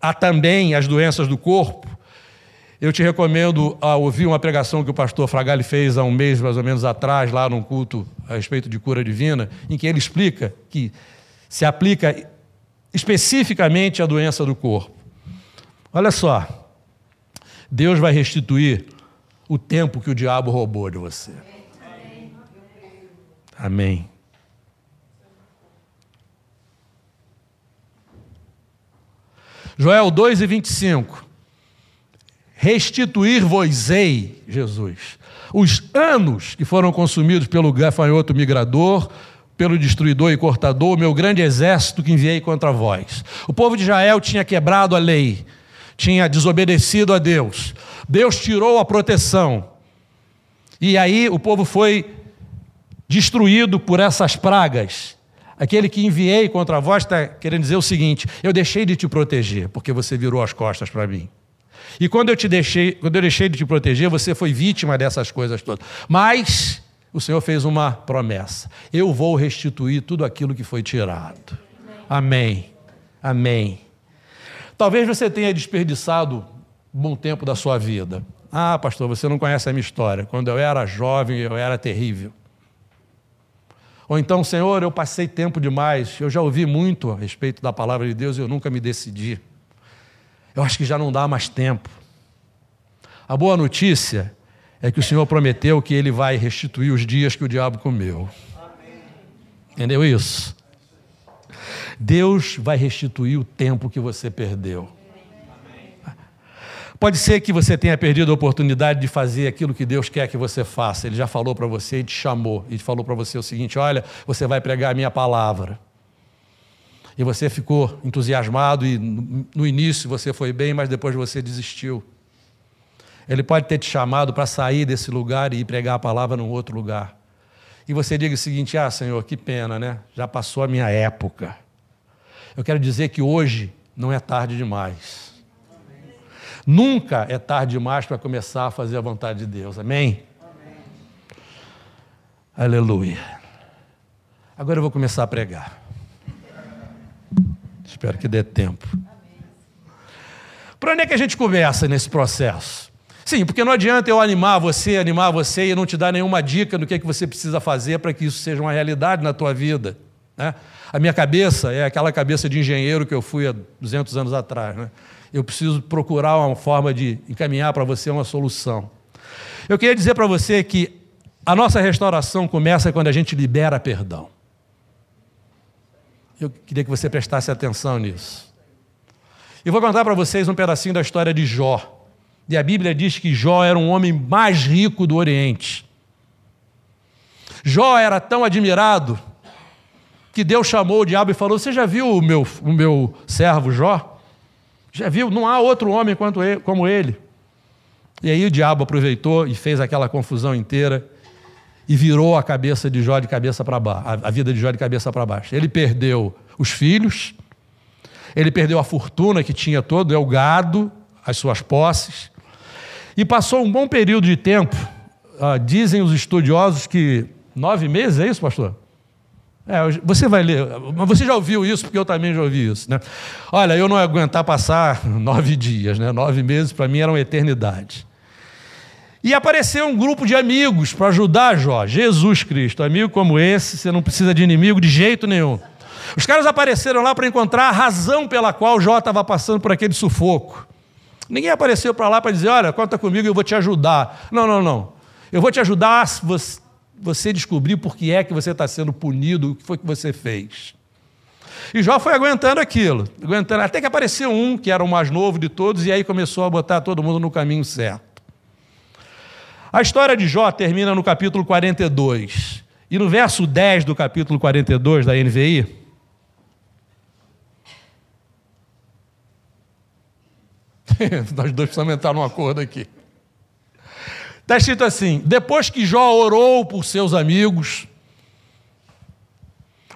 a também as doenças do corpo, eu te recomendo a ouvir uma pregação que o pastor Fragali fez há um mês mais ou menos atrás, lá num culto a respeito de cura divina, em que ele explica que se aplica especificamente à doença do corpo. Olha só, Deus vai restituir o tempo que o diabo roubou de você. Amém. Joel 2 e 25. Restituir-vos-ei, Jesus, os anos que foram consumidos pelo gafanhoto migrador, pelo destruidor e cortador, meu grande exército que enviei contra vós. O povo de Israel tinha quebrado a lei, tinha desobedecido a Deus. Deus tirou a proteção. E aí o povo foi destruído por essas pragas. Aquele que enviei contra vós está querendo dizer o seguinte: eu deixei de te proteger, porque você virou as costas para mim. E quando eu te deixei, quando eu deixei de te proteger, você foi vítima dessas coisas todas. Mas o Senhor fez uma promessa: eu vou restituir tudo aquilo que foi tirado. Amém. Amém. Talvez você tenha desperdiçado um bom tempo da sua vida. Ah, pastor, você não conhece a minha história. Quando eu era jovem, eu era terrível. Ou então, Senhor, eu passei tempo demais, eu já ouvi muito a respeito da palavra de Deus e eu nunca me decidi. Eu acho que já não dá mais tempo. A boa notícia é que o Senhor prometeu que Ele vai restituir os dias que o diabo comeu. Entendeu isso? Deus vai restituir o tempo que você perdeu. Pode ser que você tenha perdido a oportunidade de fazer aquilo que Deus quer que você faça. Ele já falou para você e te chamou. E falou para você o seguinte: olha, você vai pregar a minha palavra. E você ficou entusiasmado e no início você foi bem, mas depois você desistiu. Ele pode ter te chamado para sair desse lugar e pregar a palavra num outro lugar. E você diga o seguinte: ah, Senhor, que pena, né? Já passou a minha época. Eu quero dizer que hoje não é tarde demais. Nunca é tarde demais para começar a fazer a vontade de Deus. Amém? Amém? Aleluia. Agora eu vou começar a pregar. Espero que dê tempo. Para onde é que a gente começa nesse processo? Sim, porque não adianta eu animar você, animar você e não te dar nenhuma dica do que, é que você precisa fazer para que isso seja uma realidade na tua vida. Né? A minha cabeça é aquela cabeça de engenheiro que eu fui há 200 anos atrás. Né? Eu preciso procurar uma forma de encaminhar para você uma solução. Eu queria dizer para você que a nossa restauração começa quando a gente libera perdão. Eu queria que você prestasse atenção nisso. E vou contar para vocês um pedacinho da história de Jó. E a Bíblia diz que Jó era um homem mais rico do Oriente. Jó era tão admirado que Deus chamou o diabo e falou: Você já viu o meu, o meu servo Jó? Já viu? Não há outro homem como ele. E aí o diabo aproveitou e fez aquela confusão inteira e virou a cabeça de Jó de cabeça para baixo, a vida de Jó de cabeça para baixo. Ele perdeu os filhos, ele perdeu a fortuna que tinha todo, é o gado, as suas posses, e passou um bom período de tempo. Ah, dizem os estudiosos que nove meses, é isso, pastor? É, você vai ler, mas você já ouviu isso, porque eu também já ouvi isso. Né? Olha, eu não ia aguentar passar nove dias, né? nove meses para mim era uma eternidade. E apareceu um grupo de amigos para ajudar Jó, Jesus Cristo. Amigo como esse, você não precisa de inimigo de jeito nenhum. Os caras apareceram lá para encontrar a razão pela qual Jó estava passando por aquele sufoco. Ninguém apareceu para lá para dizer: olha, conta comigo, eu vou te ajudar. Não, não, não. Eu vou te ajudar você descobrir por que é que você está sendo punido, o que foi que você fez. E Jó foi aguentando aquilo, aguentando, até que apareceu um que era o mais novo de todos, e aí começou a botar todo mundo no caminho certo. A história de Jó termina no capítulo 42. E no verso 10 do capítulo 42 da NVI, nós dois precisamos entrar num acordo aqui. Está escrito assim: depois que Jó orou por seus amigos,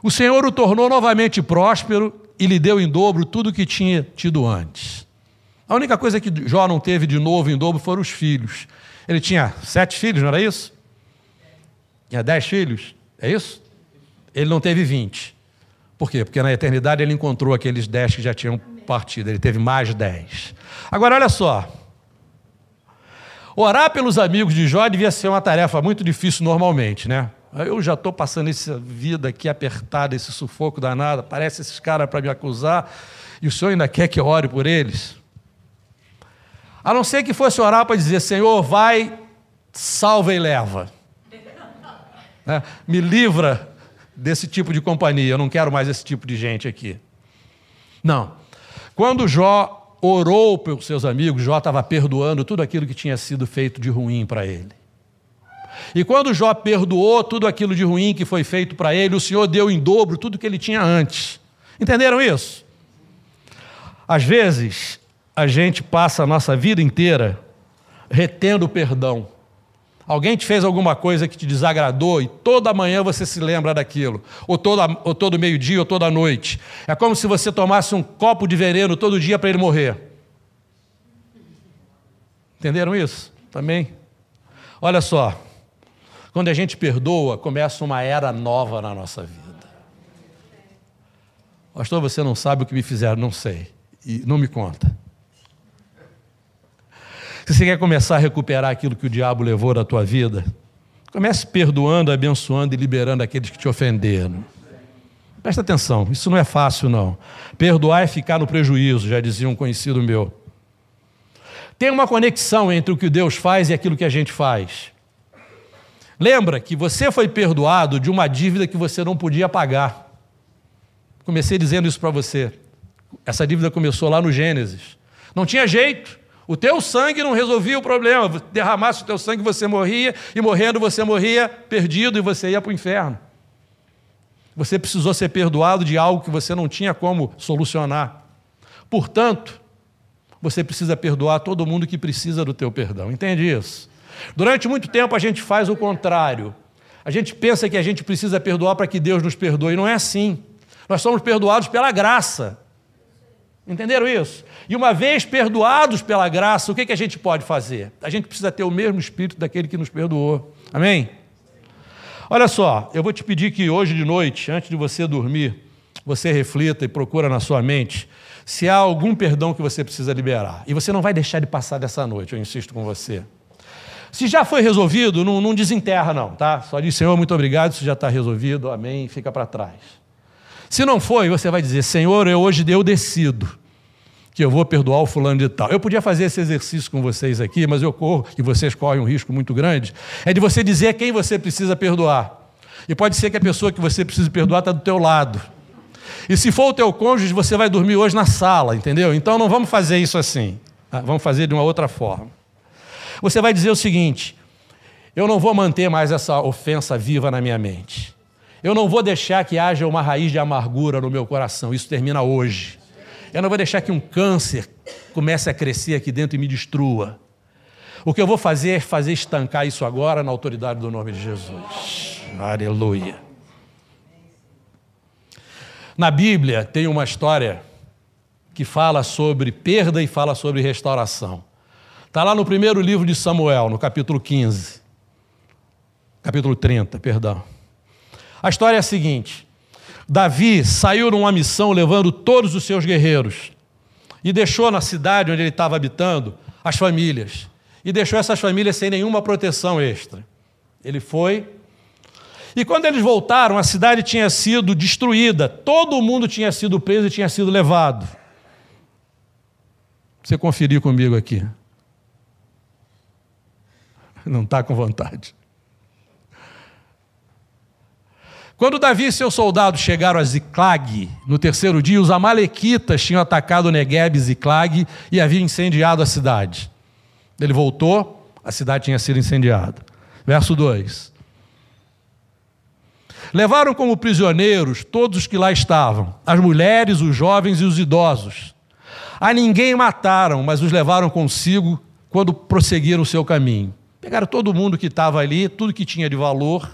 o Senhor o tornou novamente próspero e lhe deu em dobro tudo o que tinha tido antes. A única coisa que Jó não teve de novo em dobro foram os filhos. Ele tinha sete filhos, não era isso? Tinha dez filhos, é isso? Ele não teve vinte. Por quê? Porque na eternidade ele encontrou aqueles dez que já tinham partido. Ele teve mais dez. Agora, olha só. Orar pelos amigos de Jó devia ser uma tarefa muito difícil normalmente, né? Eu já estou passando essa vida aqui apertada, esse sufoco danado, aparece esses caras para me acusar, e o senhor ainda quer que eu ore por eles? A não ser que fosse orar para dizer, Senhor, vai, salva e leva. Né? Me livra desse tipo de companhia, eu não quero mais esse tipo de gente aqui. Não. Quando Jó orou pelos seus amigos, Jó estava perdoando tudo aquilo que tinha sido feito de ruim para ele. E quando Jó perdoou tudo aquilo de ruim que foi feito para ele, o Senhor deu em dobro tudo que ele tinha antes. Entenderam isso? Às vezes, a gente passa a nossa vida inteira retendo o perdão. Alguém te fez alguma coisa que te desagradou e toda manhã você se lembra daquilo, ou, toda, ou todo meio-dia, ou toda noite. É como se você tomasse um copo de veneno todo dia para ele morrer. Entenderam isso? Também? Olha só, quando a gente perdoa, começa uma era nova na nossa vida. Pastor, você não sabe o que me fizeram, não sei. E não me conta. Se você quer começar a recuperar aquilo que o diabo levou da tua vida, comece perdoando, abençoando e liberando aqueles que te ofenderam. Presta atenção, isso não é fácil, não. Perdoar é ficar no prejuízo, já dizia um conhecido meu. Tem uma conexão entre o que Deus faz e aquilo que a gente faz. Lembra que você foi perdoado de uma dívida que você não podia pagar. Comecei dizendo isso para você. Essa dívida começou lá no Gênesis. Não tinha jeito. O teu sangue não resolvia o problema. Derramasse o teu sangue, você morria, e morrendo você morria perdido e você ia para o inferno. Você precisou ser perdoado de algo que você não tinha como solucionar. Portanto, você precisa perdoar todo mundo que precisa do teu perdão. Entende isso? Durante muito tempo a gente faz o contrário. A gente pensa que a gente precisa perdoar para que Deus nos perdoe. Não é assim. Nós somos perdoados pela graça. Entenderam isso? E uma vez perdoados pela graça, o que, que a gente pode fazer? A gente precisa ter o mesmo espírito daquele que nos perdoou. Amém? Olha só, eu vou te pedir que hoje de noite, antes de você dormir, você reflita e procura na sua mente se há algum perdão que você precisa liberar. E você não vai deixar de passar dessa noite, eu insisto com você. Se já foi resolvido, não, não desenterra, não, tá? Só diz, Senhor, muito obrigado, isso já está resolvido, amém, fica para trás. Se não foi, você vai dizer: Senhor, eu hoje eu decido que eu vou perdoar o fulano de tal. Eu podia fazer esse exercício com vocês aqui, mas eu corro, e vocês correm um risco muito grande, é de você dizer quem você precisa perdoar. E pode ser que a pessoa que você precisa perdoar está do teu lado. E se for o teu cônjuge, você vai dormir hoje na sala, entendeu? Então não vamos fazer isso assim. Tá? Vamos fazer de uma outra forma. Você vai dizer o seguinte: eu não vou manter mais essa ofensa viva na minha mente. Eu não vou deixar que haja uma raiz de amargura no meu coração. Isso termina hoje. Eu não vou deixar que um câncer comece a crescer aqui dentro e me destrua. O que eu vou fazer é fazer estancar isso agora na autoridade do nome de Jesus. Aleluia. Na Bíblia tem uma história que fala sobre perda e fala sobre restauração. Está lá no primeiro livro de Samuel, no capítulo 15. Capítulo 30, perdão. A história é a seguinte: Davi saiu numa missão levando todos os seus guerreiros e deixou na cidade onde ele estava habitando as famílias e deixou essas famílias sem nenhuma proteção extra. Ele foi. E quando eles voltaram, a cidade tinha sido destruída, todo mundo tinha sido preso e tinha sido levado. Você conferir comigo aqui. Não está com vontade. Quando Davi e seus soldados chegaram a Ziclag, no terceiro dia, os amalequitas tinham atacado Negueb e Ziclag e haviam incendiado a cidade. Ele voltou, a cidade tinha sido incendiada. Verso 2. Levaram como prisioneiros todos os que lá estavam, as mulheres, os jovens e os idosos. A ninguém mataram, mas os levaram consigo quando prosseguiram o seu caminho. Pegaram todo mundo que estava ali, tudo que tinha de valor,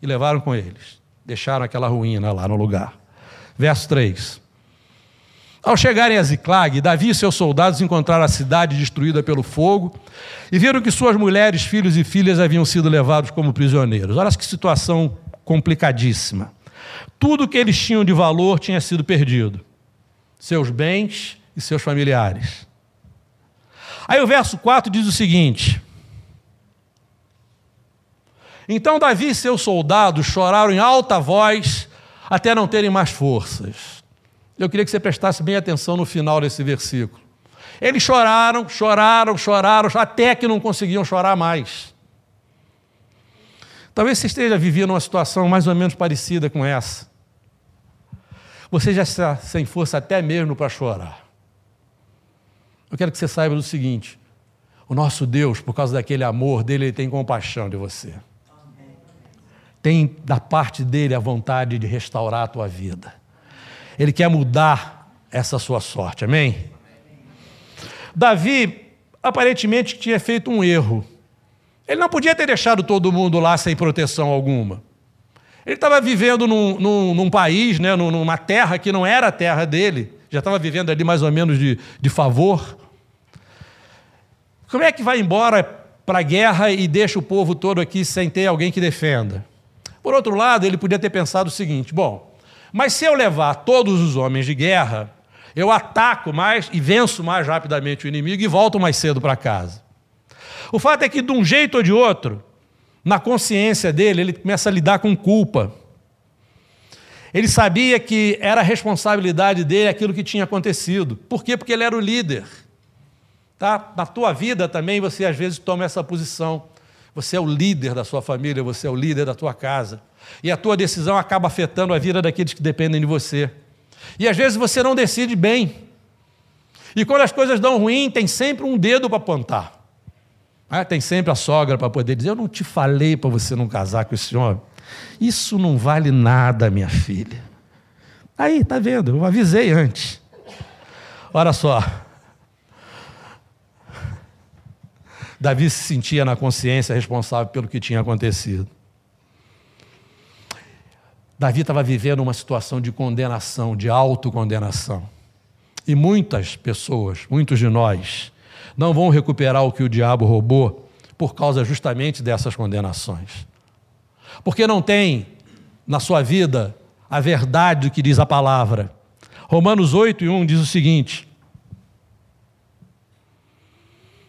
e levaram com eles deixaram aquela ruína lá no lugar. Verso 3. Ao chegarem a Ziclag, Davi e seus soldados encontraram a cidade destruída pelo fogo e viram que suas mulheres, filhos e filhas haviam sido levados como prisioneiros. Olha que situação complicadíssima. Tudo que eles tinham de valor tinha sido perdido: seus bens e seus familiares. Aí o verso 4 diz o seguinte: então Davi e seus soldados choraram em alta voz até não terem mais forças. Eu queria que você prestasse bem atenção no final desse versículo. Eles choraram, choraram, choraram, até que não conseguiam chorar mais. Talvez você esteja vivendo uma situação mais ou menos parecida com essa. Você já está sem força até mesmo para chorar. Eu quero que você saiba do seguinte: o nosso Deus, por causa daquele amor dele, ele tem compaixão de você. Tem da parte dele a vontade de restaurar a tua vida. Ele quer mudar essa sua sorte, amém? Davi aparentemente tinha feito um erro. Ele não podia ter deixado todo mundo lá sem proteção alguma. Ele estava vivendo num, num, num país, né, numa terra que não era a terra dele, já estava vivendo ali mais ou menos de, de favor. Como é que vai embora para a guerra e deixa o povo todo aqui sem ter alguém que defenda? Por outro lado, ele podia ter pensado o seguinte: bom, mas se eu levar todos os homens de guerra, eu ataco mais e venço mais rapidamente o inimigo e volto mais cedo para casa. O fato é que, de um jeito ou de outro, na consciência dele, ele começa a lidar com culpa. Ele sabia que era responsabilidade dele aquilo que tinha acontecido. Por quê? Porque ele era o líder. Tá? Na tua vida também você às vezes toma essa posição. Você é o líder da sua família, você é o líder da tua casa. E a tua decisão acaba afetando a vida daqueles que dependem de você. E às vezes você não decide bem. E quando as coisas dão ruim, tem sempre um dedo para apontar. Ah, tem sempre a sogra para poder dizer: Eu não te falei para você não casar com esse homem. Isso não vale nada, minha filha. Aí, tá vendo? Eu avisei antes. Olha só. Davi se sentia na consciência responsável pelo que tinha acontecido. Davi estava vivendo uma situação de condenação, de autocondenação. E muitas pessoas, muitos de nós, não vão recuperar o que o diabo roubou por causa justamente dessas condenações. Porque não tem na sua vida a verdade do que diz a palavra. Romanos 8 e 1 diz o seguinte: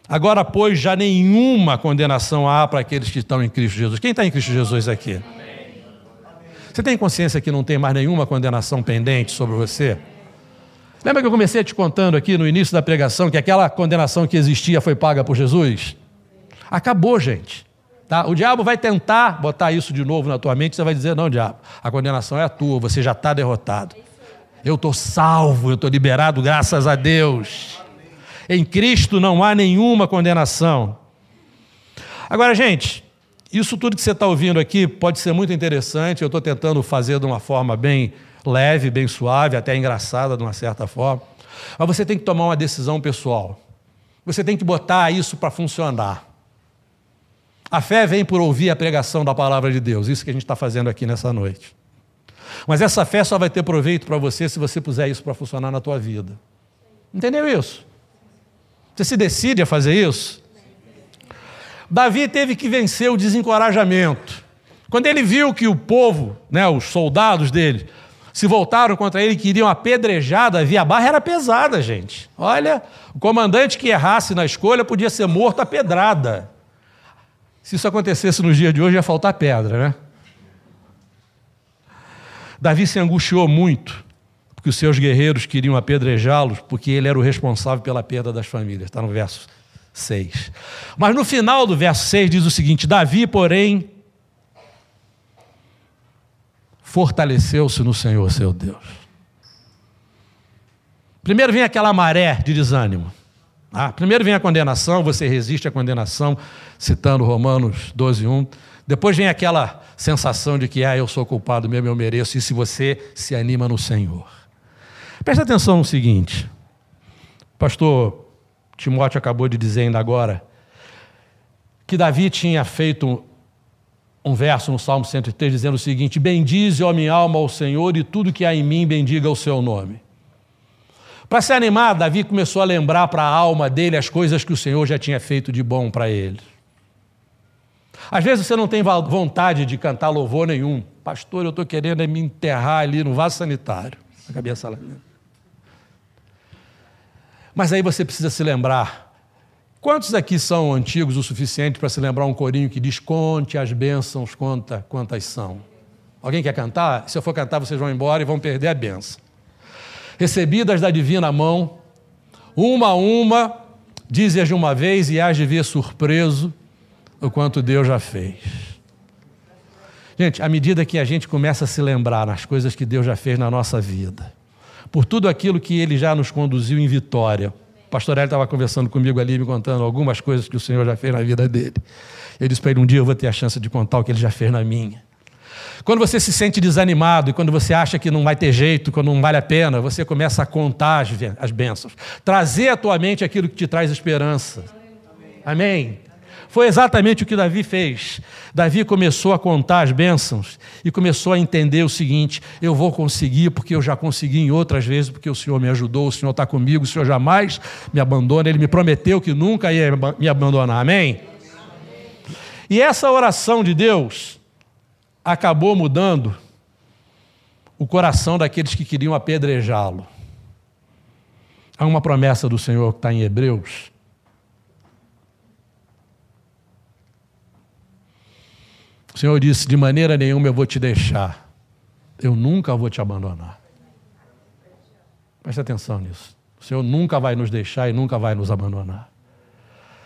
Agora, pois, já nenhuma condenação há para aqueles que estão em Cristo Jesus. Quem está em Cristo Jesus aqui? Você tem consciência que não tem mais nenhuma condenação pendente sobre você? Lembra que eu comecei te contando aqui no início da pregação que aquela condenação que existia foi paga por Jesus? Acabou, gente. Tá? O diabo vai tentar botar isso de novo na tua mente, você vai dizer: não, diabo, a condenação é a tua, você já está derrotado. Eu estou salvo, eu estou liberado, graças a Deus. Em Cristo não há nenhuma condenação. Agora, gente, isso tudo que você está ouvindo aqui pode ser muito interessante. Eu estou tentando fazer de uma forma bem leve, bem suave, até engraçada de uma certa forma. Mas você tem que tomar uma decisão pessoal. Você tem que botar isso para funcionar. A fé vem por ouvir a pregação da palavra de Deus, isso que a gente está fazendo aqui nessa noite. Mas essa fé só vai ter proveito para você se você puser isso para funcionar na tua vida. Entendeu isso? Você se decide a fazer isso? Davi teve que vencer o desencorajamento. Quando ele viu que o povo, né, os soldados dele, se voltaram contra ele e queriam apedrejar Davi, a barra era pesada, gente. Olha, o comandante que errasse na escolha podia ser morto a pedrada. Se isso acontecesse nos dias de hoje, ia faltar pedra, né? Davi se angustiou muito porque os seus guerreiros queriam apedrejá-los, porque ele era o responsável pela perda das famílias. Está no verso 6. Mas no final do verso 6 diz o seguinte: Davi, porém, fortaleceu-se no Senhor seu Deus. Primeiro vem aquela maré de desânimo. Ah, primeiro vem a condenação, você resiste à condenação, citando Romanos 12, 1. Depois vem aquela sensação de que, ah, eu sou culpado mesmo, eu mereço, e se você se anima no Senhor. Preste atenção no seguinte. O pastor Timóteo acabou de dizer ainda agora que Davi tinha feito um verso no Salmo 103 dizendo o seguinte: Bendize, ó minha alma, ao Senhor, e tudo que há em mim bendiga o seu nome. Para se animar, Davi começou a lembrar para a alma dele as coisas que o Senhor já tinha feito de bom para ele. Às vezes você não tem vontade de cantar louvor nenhum. Pastor, eu estou querendo é me enterrar ali no vaso sanitário. A cabeça lá. Mas aí você precisa se lembrar. Quantos aqui são antigos o suficiente para se lembrar um corinho que diz: Conte as bênçãos, conta quantas são? Alguém quer cantar? Se eu for cantar, vocês vão embora e vão perder a bênção. Recebidas da divina mão, uma a uma, dize-as de uma vez e hás de ver surpreso o quanto Deus já fez. Gente, à medida que a gente começa a se lembrar nas coisas que Deus já fez na nossa vida, por tudo aquilo que Ele já nos conduziu em vitória, o pastor Hélio estava conversando comigo ali, me contando algumas coisas que o Senhor já fez na vida dele. Eu disse para ele: um dia eu vou ter a chance de contar o que ele já fez na minha. Quando você se sente desanimado e quando você acha que não vai ter jeito, quando não vale a pena, você começa a contar as bênçãos. Trazer à tua mente aquilo que te traz esperança. Amém? Foi exatamente o que Davi fez. Davi começou a contar as bênçãos e começou a entender o seguinte: eu vou conseguir porque eu já consegui em outras vezes, porque o Senhor me ajudou, o Senhor está comigo, o Senhor jamais me abandona, ele me prometeu que nunca ia me abandonar. Amém? E essa oração de Deus acabou mudando o coração daqueles que queriam apedrejá-lo. Há uma promessa do Senhor que está em Hebreus. O Senhor disse: De maneira nenhuma eu vou te deixar, eu nunca vou te abandonar. Preste atenção nisso. O Senhor nunca vai nos deixar e nunca vai nos abandonar.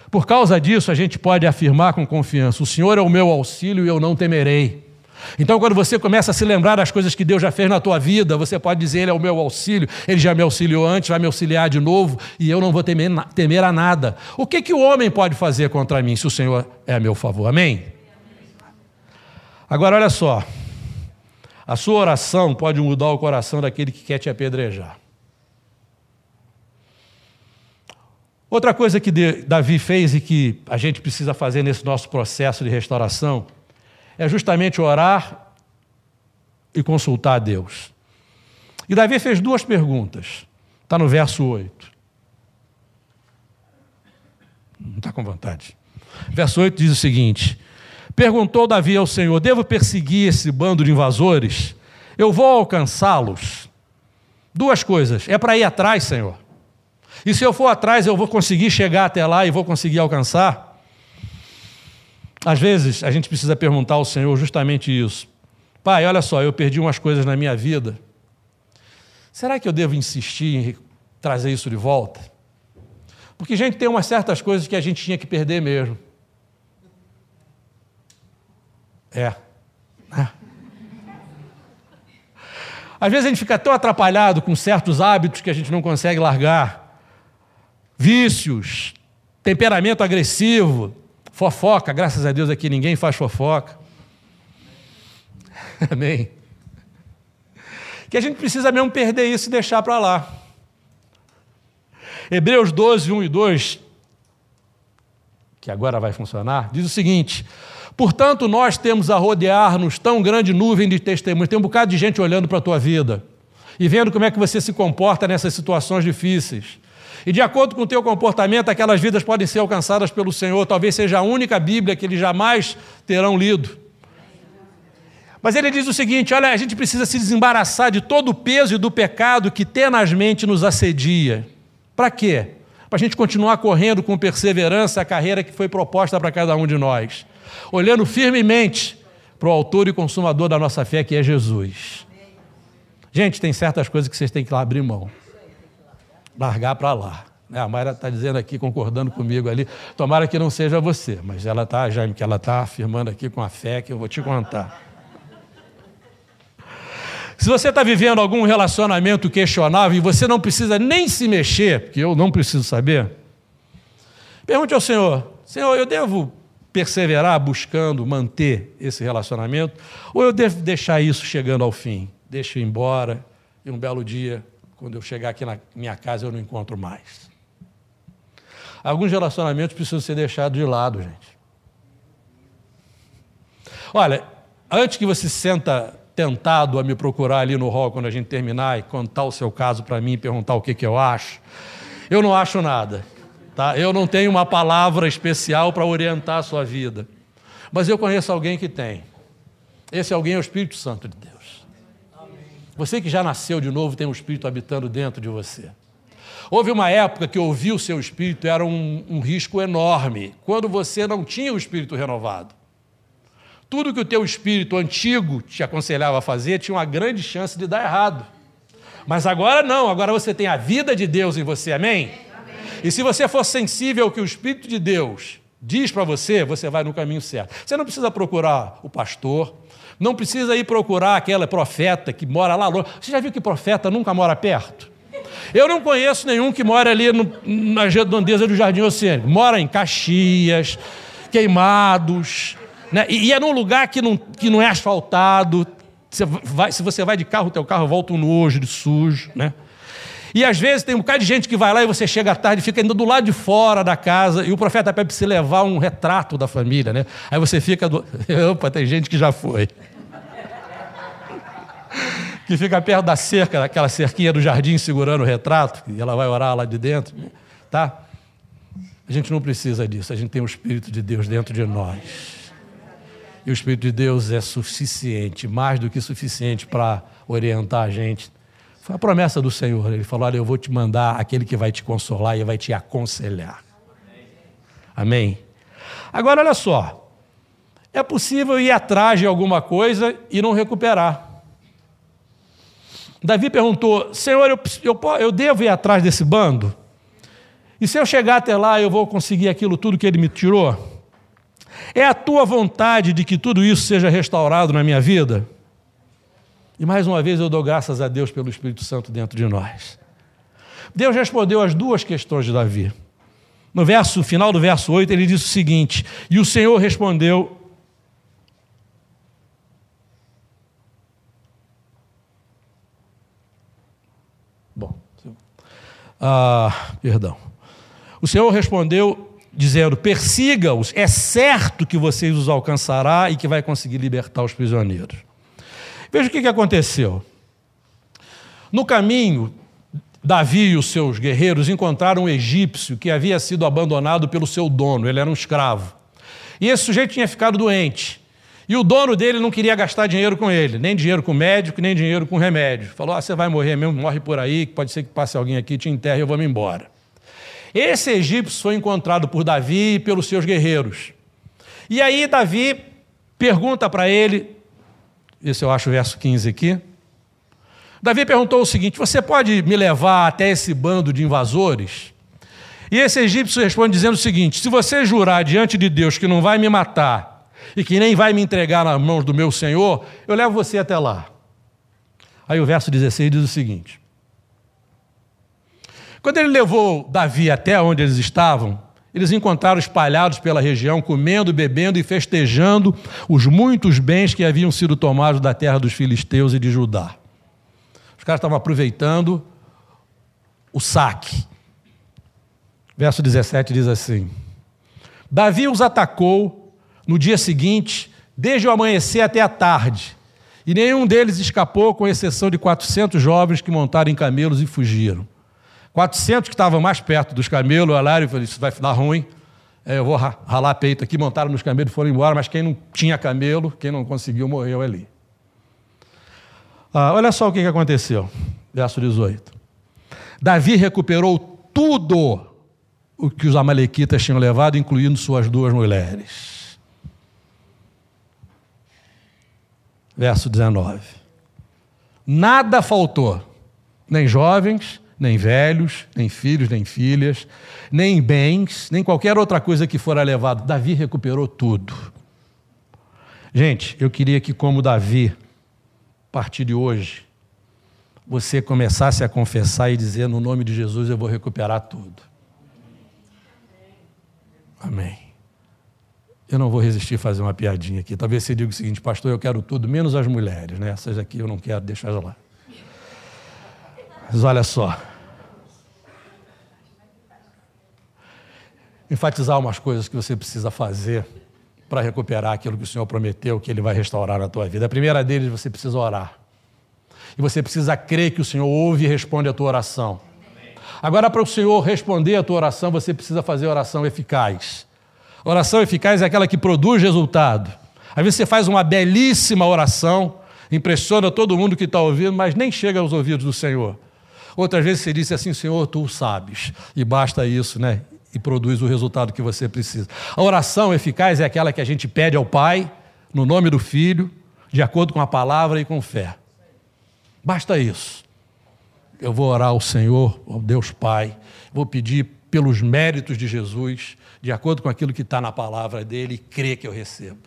Por causa disso, a gente pode afirmar com confiança: o Senhor é o meu auxílio e eu não temerei. Então, quando você começa a se lembrar das coisas que Deus já fez na tua vida, você pode dizer: Ele é o meu auxílio, Ele já me auxiliou antes, vai me auxiliar de novo e eu não vou temer, temer a nada. O que, que o homem pode fazer contra mim se o Senhor é a meu favor? Amém? Agora, olha só. A sua oração pode mudar o coração daquele que quer te apedrejar. Outra coisa que Davi fez e que a gente precisa fazer nesse nosso processo de restauração é justamente orar e consultar a Deus. E Davi fez duas perguntas. Está no verso 8. Não está com vontade. Verso 8 diz o seguinte: Perguntou Davi ao Senhor: Devo perseguir esse bando de invasores? Eu vou alcançá-los? Duas coisas. É para ir atrás, Senhor. E se eu for atrás, eu vou conseguir chegar até lá e vou conseguir alcançar? Às vezes, a gente precisa perguntar ao Senhor justamente isso. Pai, olha só, eu perdi umas coisas na minha vida. Será que eu devo insistir em trazer isso de volta? Porque, gente, tem umas certas coisas que a gente tinha que perder mesmo. É. é. Às vezes a gente fica tão atrapalhado com certos hábitos que a gente não consegue largar vícios, temperamento agressivo, fofoca. Graças a Deus aqui ninguém faz fofoca. Amém. Que a gente precisa mesmo perder isso e deixar para lá. Hebreus 12, 1 e 2, que agora vai funcionar, diz o seguinte: Portanto, nós temos a rodear-nos tão grande nuvem de testemunhos. Tem um bocado de gente olhando para a tua vida e vendo como é que você se comporta nessas situações difíceis. E de acordo com o teu comportamento, aquelas vidas podem ser alcançadas pelo Senhor. Talvez seja a única Bíblia que eles jamais terão lido. Mas ele diz o seguinte: olha, a gente precisa se desembaraçar de todo o peso e do pecado que tenazmente nos assedia. Para quê? Para a gente continuar correndo com perseverança a carreira que foi proposta para cada um de nós, olhando firmemente para o autor e consumador da nossa fé, que é Jesus. Gente, tem certas coisas que vocês têm que abrir mão largar para lá. Né, a Mayra está dizendo aqui, concordando comigo ali, tomara que não seja você, mas ela está, Jaime, que ela está afirmando aqui com a fé que eu vou te contar. Se você está vivendo algum relacionamento questionável e você não precisa nem se mexer, porque eu não preciso saber, pergunte ao Senhor: Senhor, eu devo perseverar buscando manter esse relacionamento ou eu devo deixar isso chegando ao fim? Deixa ir embora e um belo dia quando eu chegar aqui na minha casa eu não encontro mais. Alguns relacionamentos precisam ser deixados de lado, gente. Olha, antes que você se senta tentado a me procurar ali no hall quando a gente terminar e contar o seu caso para mim e perguntar o que, que eu acho, eu não acho nada. Tá? Eu não tenho uma palavra especial para orientar a sua vida. Mas eu conheço alguém que tem. Esse alguém é o Espírito Santo de Deus. Você que já nasceu de novo tem um espírito habitando dentro de você. Houve uma época que ouvir o seu espírito era um, um risco enorme, quando você não tinha o espírito renovado. Tudo que o teu espírito antigo te aconselhava a fazer tinha uma grande chance de dar errado. Mas agora não, agora você tem a vida de Deus em você, amém? E se você for sensível ao que o Espírito de Deus diz para você, você vai no caminho certo. Você não precisa procurar o pastor, não precisa ir procurar aquela profeta que mora lá longe. Você já viu que profeta nunca mora perto? Eu não conheço nenhum que mora ali no, na redondeza do Jardim Oceânico. Mora em Caxias, Queimados, né? e, e é num lugar que não, que não é asfaltado. Você vai, se você vai de carro, o teu carro volta um nojo, de sujo, né? E às vezes tem um bocado de gente que vai lá e você chega à tarde e fica indo do lado de fora da casa e o profeta pede para você levar um retrato da família, né? Aí você fica do... Opa, tem gente que já foi. que fica perto da cerca, daquela cerquinha do jardim segurando o retrato, e ela vai orar lá de dentro, tá? A gente não precisa disso, a gente tem o Espírito de Deus dentro de nós. E o Espírito de Deus é suficiente, mais do que suficiente para orientar a gente foi a promessa do Senhor. Ele falou: Olha, eu vou te mandar aquele que vai te consolar e vai te aconselhar. Amém? Agora, olha só. É possível ir atrás de alguma coisa e não recuperar. Davi perguntou: Senhor, eu, eu, eu devo ir atrás desse bando? E se eu chegar até lá, eu vou conseguir aquilo tudo que ele me tirou? É a tua vontade de que tudo isso seja restaurado na minha vida? E mais uma vez eu dou graças a Deus pelo Espírito Santo dentro de nós. Deus respondeu as duas questões de Davi. No verso final do verso 8, ele diz o seguinte: E o Senhor respondeu. Bom, ah, perdão. O Senhor respondeu dizendo: Persiga-os, é certo que vocês os alcançará e que vai conseguir libertar os prisioneiros. Veja o que aconteceu. No caminho, Davi e os seus guerreiros encontraram um egípcio que havia sido abandonado pelo seu dono, ele era um escravo. E esse sujeito tinha ficado doente. E o dono dele não queria gastar dinheiro com ele, nem dinheiro com médico, nem dinheiro com remédio. Falou: ah, você vai morrer mesmo, morre por aí, pode ser que passe alguém aqui, te enterre e eu vou me embora. Esse egípcio foi encontrado por Davi e pelos seus guerreiros. E aí Davi pergunta para ele isso eu acho o verso 15 aqui. Davi perguntou o seguinte: Você pode me levar até esse bando de invasores? E esse egípcio responde dizendo o seguinte: Se você jurar diante de Deus que não vai me matar e que nem vai me entregar nas mãos do meu senhor, eu levo você até lá. Aí o verso 16 diz o seguinte: Quando ele levou Davi até onde eles estavam, eles encontraram espalhados pela região, comendo, bebendo e festejando os muitos bens que haviam sido tomados da terra dos filisteus e de Judá. Os caras estavam aproveitando o saque. Verso 17 diz assim: Davi os atacou no dia seguinte, desde o amanhecer até a tarde, e nenhum deles escapou, com exceção de 400 jovens que montaram em camelos e fugiram. 400 que estavam mais perto dos camelos olharam e falaram: Isso vai dar ruim. É, eu vou ralar peito aqui. Montaram nos camelos e foram embora. Mas quem não tinha camelo, quem não conseguiu, morreu ali. Ah, olha só o que aconteceu. Verso 18. Davi recuperou tudo o que os Amalequitas tinham levado, incluindo suas duas mulheres. Verso 19. Nada faltou, nem jovens, nem velhos, nem filhos, nem filhas, nem bens, nem qualquer outra coisa que fora levado. Davi recuperou tudo. Gente, eu queria que, como Davi, a partir de hoje, você começasse a confessar e dizer: no nome de Jesus eu vou recuperar tudo. Amém. Eu não vou resistir a fazer uma piadinha aqui. Talvez você diga o seguinte, pastor, eu quero tudo, menos as mulheres, né? Essas aqui eu não quero deixar lá. Mas olha só. Enfatizar umas coisas que você precisa fazer para recuperar aquilo que o Senhor prometeu que Ele vai restaurar na tua vida. A primeira deles, você precisa orar. E você precisa crer que o Senhor ouve e responde a tua oração. Agora, para o Senhor responder a tua oração, você precisa fazer oração eficaz. Oração eficaz é aquela que produz resultado. Às vezes você faz uma belíssima oração, impressiona todo mundo que está ouvindo, mas nem chega aos ouvidos do Senhor. Outras vezes você disse assim, Senhor, tu sabes. E basta isso, né? E produz o resultado que você precisa. A oração eficaz é aquela que a gente pede ao Pai, no nome do Filho, de acordo com a palavra e com fé. Basta isso. Eu vou orar ao Senhor, ao Deus Pai, vou pedir pelos méritos de Jesus, de acordo com aquilo que está na palavra dele, e crê que eu recebo.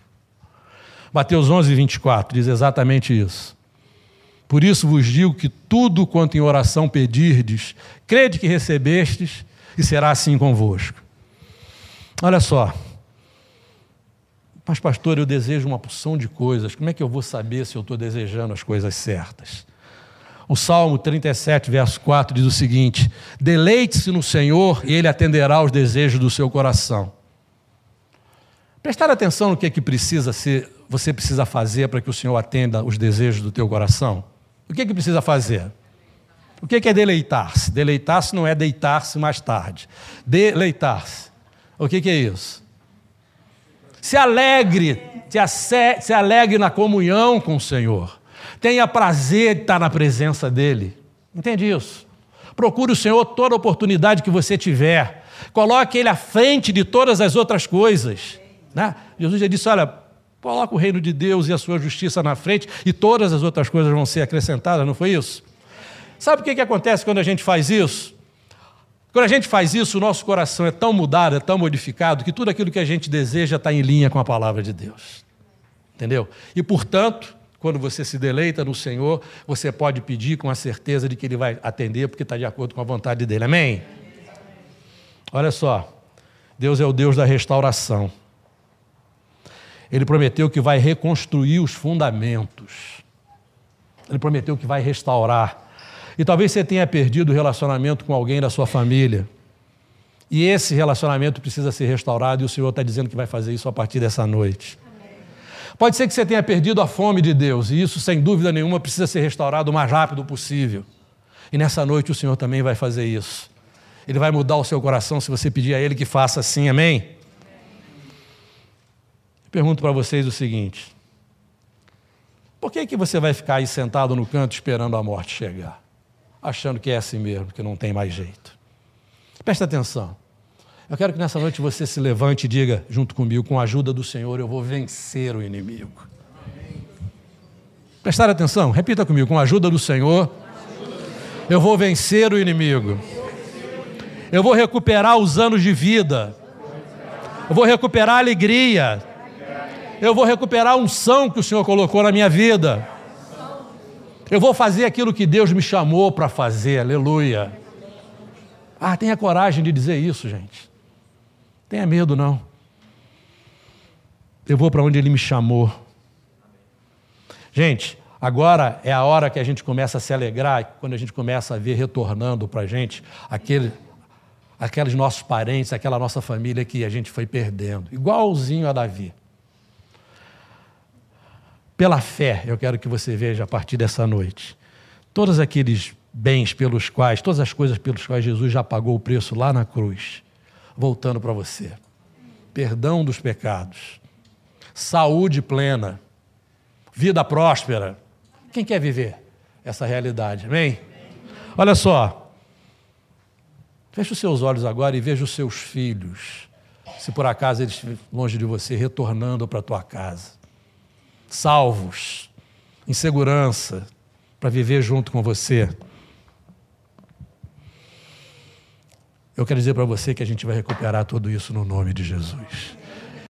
Mateus 11, 24 diz exatamente isso. Por isso vos digo que tudo quanto em oração pedirdes, crede que recebestes, e será assim convosco. Olha só. Mas, pastor, eu desejo uma porção de coisas. Como é que eu vou saber se eu estou desejando as coisas certas? O Salmo 37, verso 4 diz o seguinte: Deleite-se no Senhor e Ele atenderá aos desejos do seu coração. Prestar atenção no que, é que precisa ser, você precisa fazer para que o Senhor atenda os desejos do teu coração. O que, é que precisa fazer? O que é deleitar-se? Deleitar-se não é deitar-se mais tarde. Deleitar-se. O que é isso? Se alegre, se alegre na comunhão com o Senhor. Tenha prazer de estar na presença dEle. Entende isso? Procure o Senhor toda oportunidade que você tiver. Coloque Ele à frente de todas as outras coisas. Né? Jesus já disse: olha, coloca o reino de Deus e a sua justiça na frente e todas as outras coisas vão ser acrescentadas, não foi isso? Sabe o que, que acontece quando a gente faz isso? Quando a gente faz isso, o nosso coração é tão mudado, é tão modificado, que tudo aquilo que a gente deseja está em linha com a palavra de Deus. Entendeu? E, portanto, quando você se deleita no Senhor, você pode pedir com a certeza de que Ele vai atender, porque está de acordo com a vontade dele. Amém? Olha só, Deus é o Deus da restauração. Ele prometeu que vai reconstruir os fundamentos. Ele prometeu que vai restaurar. E talvez você tenha perdido o relacionamento com alguém da sua família. E esse relacionamento precisa ser restaurado, e o Senhor está dizendo que vai fazer isso a partir dessa noite. Pode ser que você tenha perdido a fome de Deus, e isso, sem dúvida nenhuma, precisa ser restaurado o mais rápido possível. E nessa noite o Senhor também vai fazer isso. Ele vai mudar o seu coração se você pedir a Ele que faça assim, amém? Pergunto para vocês o seguinte: por que, que você vai ficar aí sentado no canto esperando a morte chegar? Achando que é assim mesmo, que não tem mais jeito. Presta atenção. Eu quero que nessa noite você se levante e diga, junto comigo, com a ajuda do Senhor, eu vou vencer o inimigo. Prestar atenção, repita comigo, com a ajuda do Senhor, eu vou vencer o inimigo. Eu vou recuperar os anos de vida. Eu vou recuperar a alegria. Eu vou recuperar a unção que o Senhor colocou na minha vida. Eu vou fazer aquilo que Deus me chamou para fazer, aleluia. Ah, tenha coragem de dizer isso, gente. Tenha medo, não. Eu vou para onde Ele me chamou. Gente, agora é a hora que a gente começa a se alegrar, quando a gente começa a ver retornando para a gente aquele, aqueles nossos parentes, aquela nossa família que a gente foi perdendo, igualzinho a Davi. Pela fé, eu quero que você veja a partir dessa noite, todos aqueles bens pelos quais, todas as coisas pelos quais Jesus já pagou o preço lá na cruz, voltando para você. Perdão dos pecados, saúde plena, vida próspera. Quem quer viver essa realidade? Amém? Olha só. Feche os seus olhos agora e veja os seus filhos, se por acaso eles longe de você, retornando para a tua casa salvos, em segurança, para viver junto com você. Eu quero dizer para você que a gente vai recuperar tudo isso no nome de Jesus.